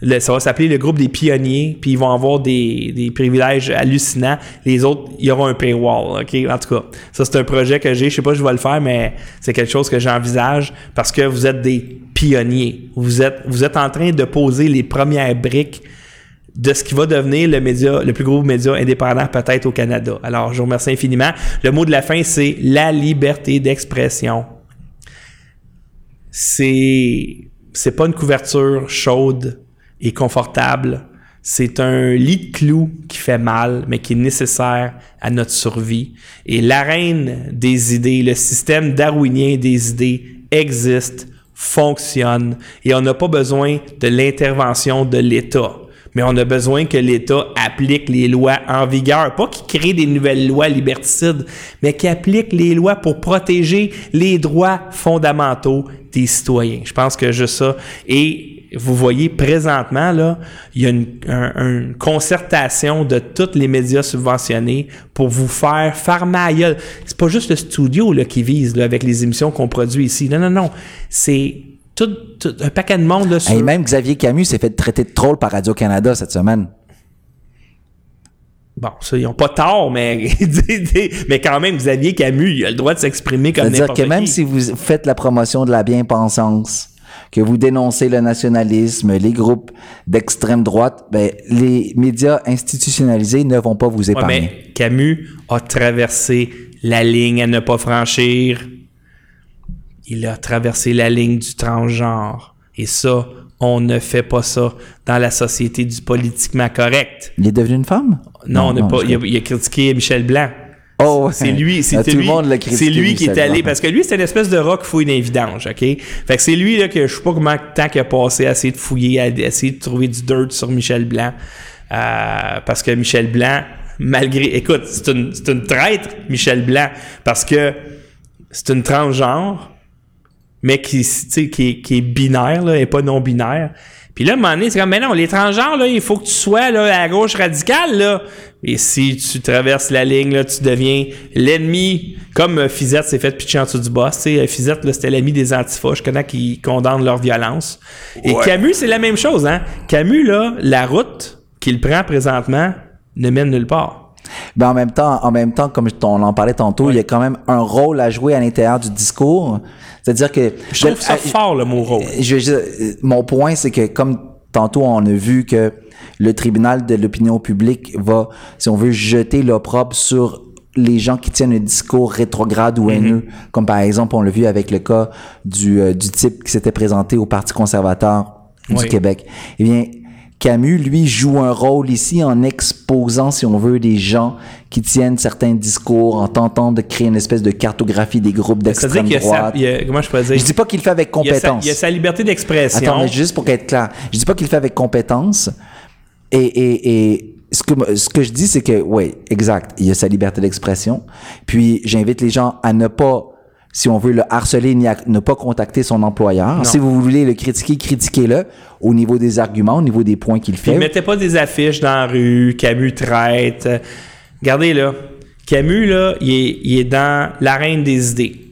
Le- ça va s'appeler le groupe des pionniers, puis ils vont avoir des, des privilèges hallucinants. Les autres, il y aura un paywall, OK? En tout cas, ça, c'est un projet que j'ai. Je sais pas si je vais le faire, mais c'est quelque chose que j'envisage parce que vous êtes des pionniers. Vous êtes, vous êtes en train de poser les premières briques de ce qui va devenir le média, le plus gros média indépendant peut-être au Canada. Alors, je vous remercie infiniment. Le mot de la fin, c'est la liberté d'expression. C'est, c'est pas une couverture chaude et confortable. C'est un lit de clous qui fait mal, mais qui est nécessaire à notre survie. Et l'arène des idées, le système darwinien des idées existe, fonctionne, et on n'a pas besoin de l'intervention de l'État. Mais on a besoin que l'État applique les lois en vigueur. Pas qu'il crée des nouvelles lois liberticides, mais qu'il applique les lois pour protéger les droits fondamentaux des citoyens. Je pense que juste ça. Et vous voyez présentement, là, il y a une, un- une concertation de tous les médias subventionnés pour vous faire faire ma gueule. C'est pas juste le studio là, qui vise là, avec les émissions qu'on produit ici. Non, non, non. C'est tout, tout- un paquet de monde là, sur... Et même Xavier Camus s'est fait traiter de troll par Radio-Canada cette semaine. Bon, ça, ils ont pas tort, mais, mais quand même, Xavier Camus, il a le droit de s'exprimer comme C'est-à-dire n'importe que même qui. si vous faites la promotion de la bien-pensance, que vous dénoncez le nationalisme, les groupes d'extrême droite, ben, les médias institutionnalisés ne vont pas vous Ouais, épargner. mais Camus a traversé la ligne à ne pas franchir. Il a traversé la ligne du transgenre. Et ça, on ne fait pas ça dans la société du politiquement correct. Il est devenu une femme? Non, on n'a pas. je Il a, il a critiqué Michel Blanc. Oh, ouais. C'est lui, c'est Ah, tout lui, c'est lui qui est allé parce que lui c'est une espèce de rock fouille d'un vidange, ok? Fait que c'est lui là que je sais pas comment temps qu'il a passé à essayer de fouiller, à essayer de trouver du dirt sur Michel Blanc, Euh, parce que Michel Blanc, malgré, écoute, c'est une, c'est une traître Michel Blanc parce que c'est une transgenre, mais qui, tu sais, qui, est, qui est binaire là, et pas non binaire. Puis là, à un moment donné, c'est comme, mais non, les transgenres, là, il faut que tu sois là, à la gauche radicale, là. Et si tu traverses la ligne, là, tu deviens l'ennemi, comme euh, Fizette s'est fait pitcher en dessous du boss. Sais, euh, Fizette, là, c'était l'ami des antifas. Je connais qui condamnent leur violence. Et Camus, c'est la même chose, hein. Camus, là, la route qu'il prend présentement ne mène nulle part. Ben en même temps, en même temps, comme on en parlait tantôt, il y a quand même un rôle à jouer à l'intérieur du discours. C'est-à-dire que Je trouve ça je- fort, le mot rôle. je euh, mon point, c'est que comme tantôt on a vu que le tribunal de l'opinion publique va, si on veut, jeter l'opprobre sur les gens qui tiennent un discours rétrograde ou haineux, comme par exemple on l'a vu avec le cas du, euh, du type qui s'était présenté au Parti conservateur du. Québec. Eh bien, Camus, lui, joue un rôle ici en exposant, si on veut, des gens qui tiennent certains discours, en tentant de créer une espèce de cartographie des groupes d'extrême sa, droite. y a- comment je peux dire? Je dis pas qu'il le fait avec il y a sa, compétence. il y a sa liberté d'expression. Attends, mais juste pour être clair, je dis pas qu'il le fait avec compétence. Et, et, et ce que ce que je dis, c'est que oui, exact, il y a sa liberté d'expression. Puis j'invite les gens à ne pas, si on veut le harceler, ni ne pas contacter son employeur. Si vous voulez le critiquer, critiquez-le au niveau des arguments, au niveau des points qu'il fait. mettez pas des affiches dans la rue, Camus traite. Regardez là, Camus là, il est, il est dans l'arène des idées.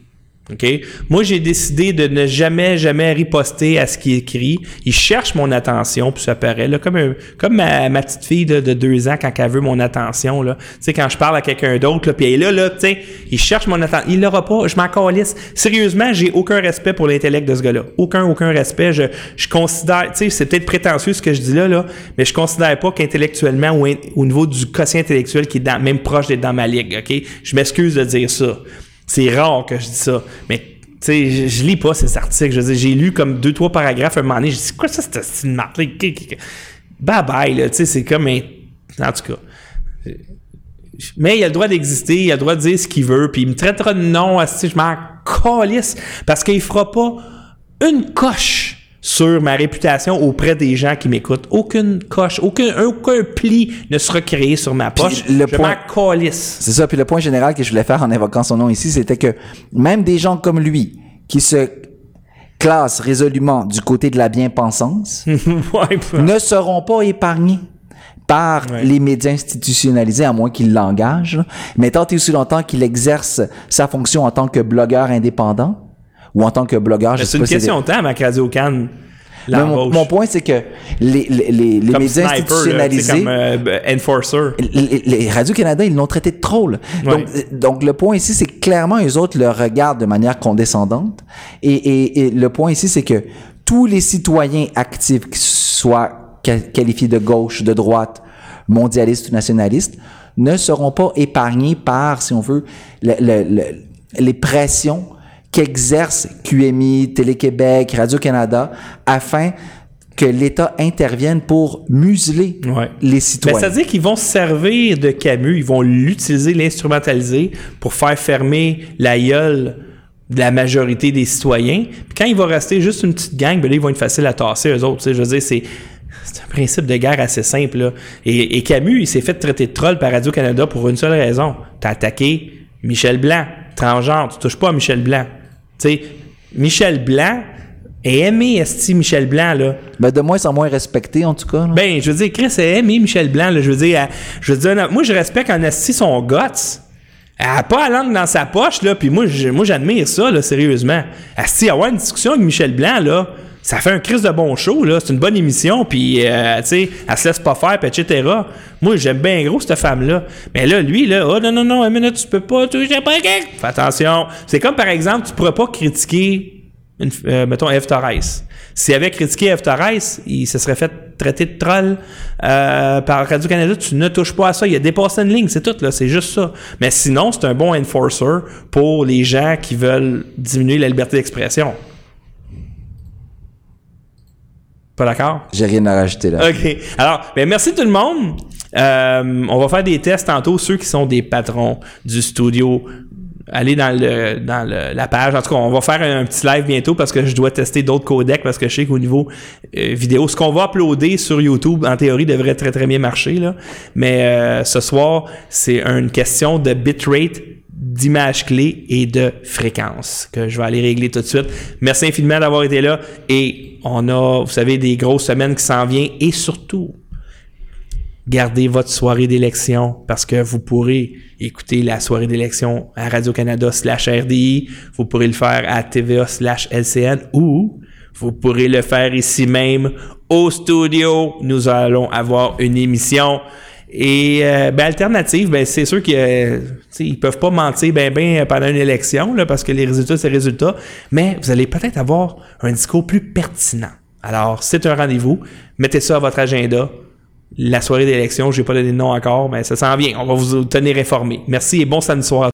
OK? Moi, j'ai décidé de ne jamais, jamais riposter à ce qui écrit. Il cherche mon attention, puis ça paraît, là, comme, comme ma, petite fille de, de deux ans quand elle veut mon attention, là. Tu quand je parle à quelqu'un d'autre, puis elle est là, là, tu il cherche mon attention. Il l'aura pas, je m'en calisse. Sérieusement, j'ai aucun respect pour l'intellect de ce gars-là. Aucun, aucun respect. Je, je considère, tu sais, c'est peut-être prétentieux ce que je dis là, là, mais je considère pas qu'intellectuellement ou au niveau du quotient intellectuel qui est même proche d'être dans ma ligue, OK? Je m'excuse de dire ça. C'est rare que je dis ça. Mais, tu sais, je, lis pas ces articles. Je j'ai lu comme deux, trois paragraphes un moment donné. Je dis, c'est quoi ça, cette style marque Bye bye, là. Tu sais, c'est comme un. En tout cas. Mais il a le droit d'exister, il a le droit de dire ce qu'il veut, puis il me traitera de nom, asti, je m'en calisse, parce qu'il fera pas une coche sur ma réputation auprès des gens qui m'écoutent. Aucune coche, aucun, aucun pli ne sera créé sur ma poche. le je point- calisse. C'est ça. Puis le point général que je voulais faire en évoquant son nom ici, c'était que même des gens comme lui, qui se classent résolument du côté de la bien-pensance, ouais, ne seront pas épargnés par Ouais. les médias institutionnalisés, à moins qu'ils l'engagent. Mais tant et aussi longtemps qu'il exerce sa fonction en tant que blogueur indépendant, ou en tant que blogueur, c'est une pas question de temps, ma Radio Cannes. Mon, mon point, c'est que les, les, les, médias sniper, institutionnalisés... comme euh, enforcer. les, les Radio-Canada, ils l'ont traité de troll. Donc, euh, donc, le point ici, c'est que clairement, eux autres le regardent de manière condescendante. Et, et, et le point ici, c'est que tous les citoyens actifs, qui soient qua- qualifiés de gauche, de droite, mondialistes ou nationalistes, ne seront pas épargnés par, si on veut, le- le- le- les pressions qu'exerce QMI, Télé-Québec, Radio-Canada, afin que l'État intervienne pour museler Ouais. les Ben, citoyens. C'est-à-dire qu'ils vont se servir de Camus, ils vont l'utiliser, l'instrumentaliser pour faire fermer la gueule de la majorité des citoyens. Puis quand il va rester juste une petite gang, ben là, ils vont être faciles à tasser, eux autres. Je veux dire, c'est... C'est un principe de guerre assez simple. Là. Et, et Camus, il s'est fait traiter de troll par Radio-Canada pour une seule raison. T'as attaqué Michel Blanc, transgenre. Tu touches pas à Michel Blanc. Tu sais, Michel Blanc est aimé, esti Michel Blanc, là. Ben, de moins en moins respecté, en tout cas. là. Ben, je veux dire, Chris a aimé Michel Blanc. Là, je veux dire, elle- je veux dire, moi, je respecte en esti son guts. Elle a pas la langue dans sa poche, là, puis moi, j'admire ça, là, sérieusement. Asti, avoir une discussion avec Michel Blanc, là, ça fait un Chris de bon show, là. C'est une bonne émission, puis, euh, tu sais, elle se laisse pas faire, puis etc. Moi, j'aime bien gros cette femme-là. Mais là, lui, là, oh non, non, non, une minute, tu peux pas, tu sais pas, Fais attention. C'est comme, par exemple, tu pourrais pas critiquer, une, euh, mettons, F. Torres. S'il avait critiqué F. Torres, il se serait fait traiter de troll euh, par Radio-Canada. Tu ne touches pas à ça. Il a dépassé une ligne, c'est tout, là. C'est juste ça. Mais sinon, c'est un bon enforcer pour les gens qui veulent diminuer la liberté d'expression. Pas d'accord? J'ai rien à rajouter là. OK. Alors, ben merci tout le monde. Euh, on va faire des tests tantôt. Ceux qui sont des patrons du studio, allez dans le dans le- la page. En tout cas, on va faire un, petit live bientôt parce que je dois tester d'autres codecs parce que je sais qu'au niveau euh, vidéo, ce qu'on va uploader sur YouTube, en théorie, devrait très très bien marcher. Là. Mais euh, ce soir, c'est une question de bitrate d'image clé et de fréquence que je vais aller régler tout de suite. Merci infiniment d'avoir été là et on a, vous savez, des grosses semaines qui s'en viennent et surtout, gardez votre soirée d'élection parce que vous pourrez écouter la soirée d'élection à Radio-Canada slash RDI, vous pourrez le faire à TVA slash LCN ou vous pourrez le faire ici même au studio. Nous allons avoir une émission et euh, ben, alternative, ben, c'est sûr qu'ils euh, peuvent pas mentir ben ben pendant une élection là, parce que les résultats c'est résultats, mais vous allez peut-être avoir un discours plus pertinent. Alors, c'est un rendez-vous, mettez ça à votre agenda. La soirée d'élection, je n'ai pas donné de nom encore, mais ça s'en vient. On va vous tenir informés. Merci et bon samedi soir.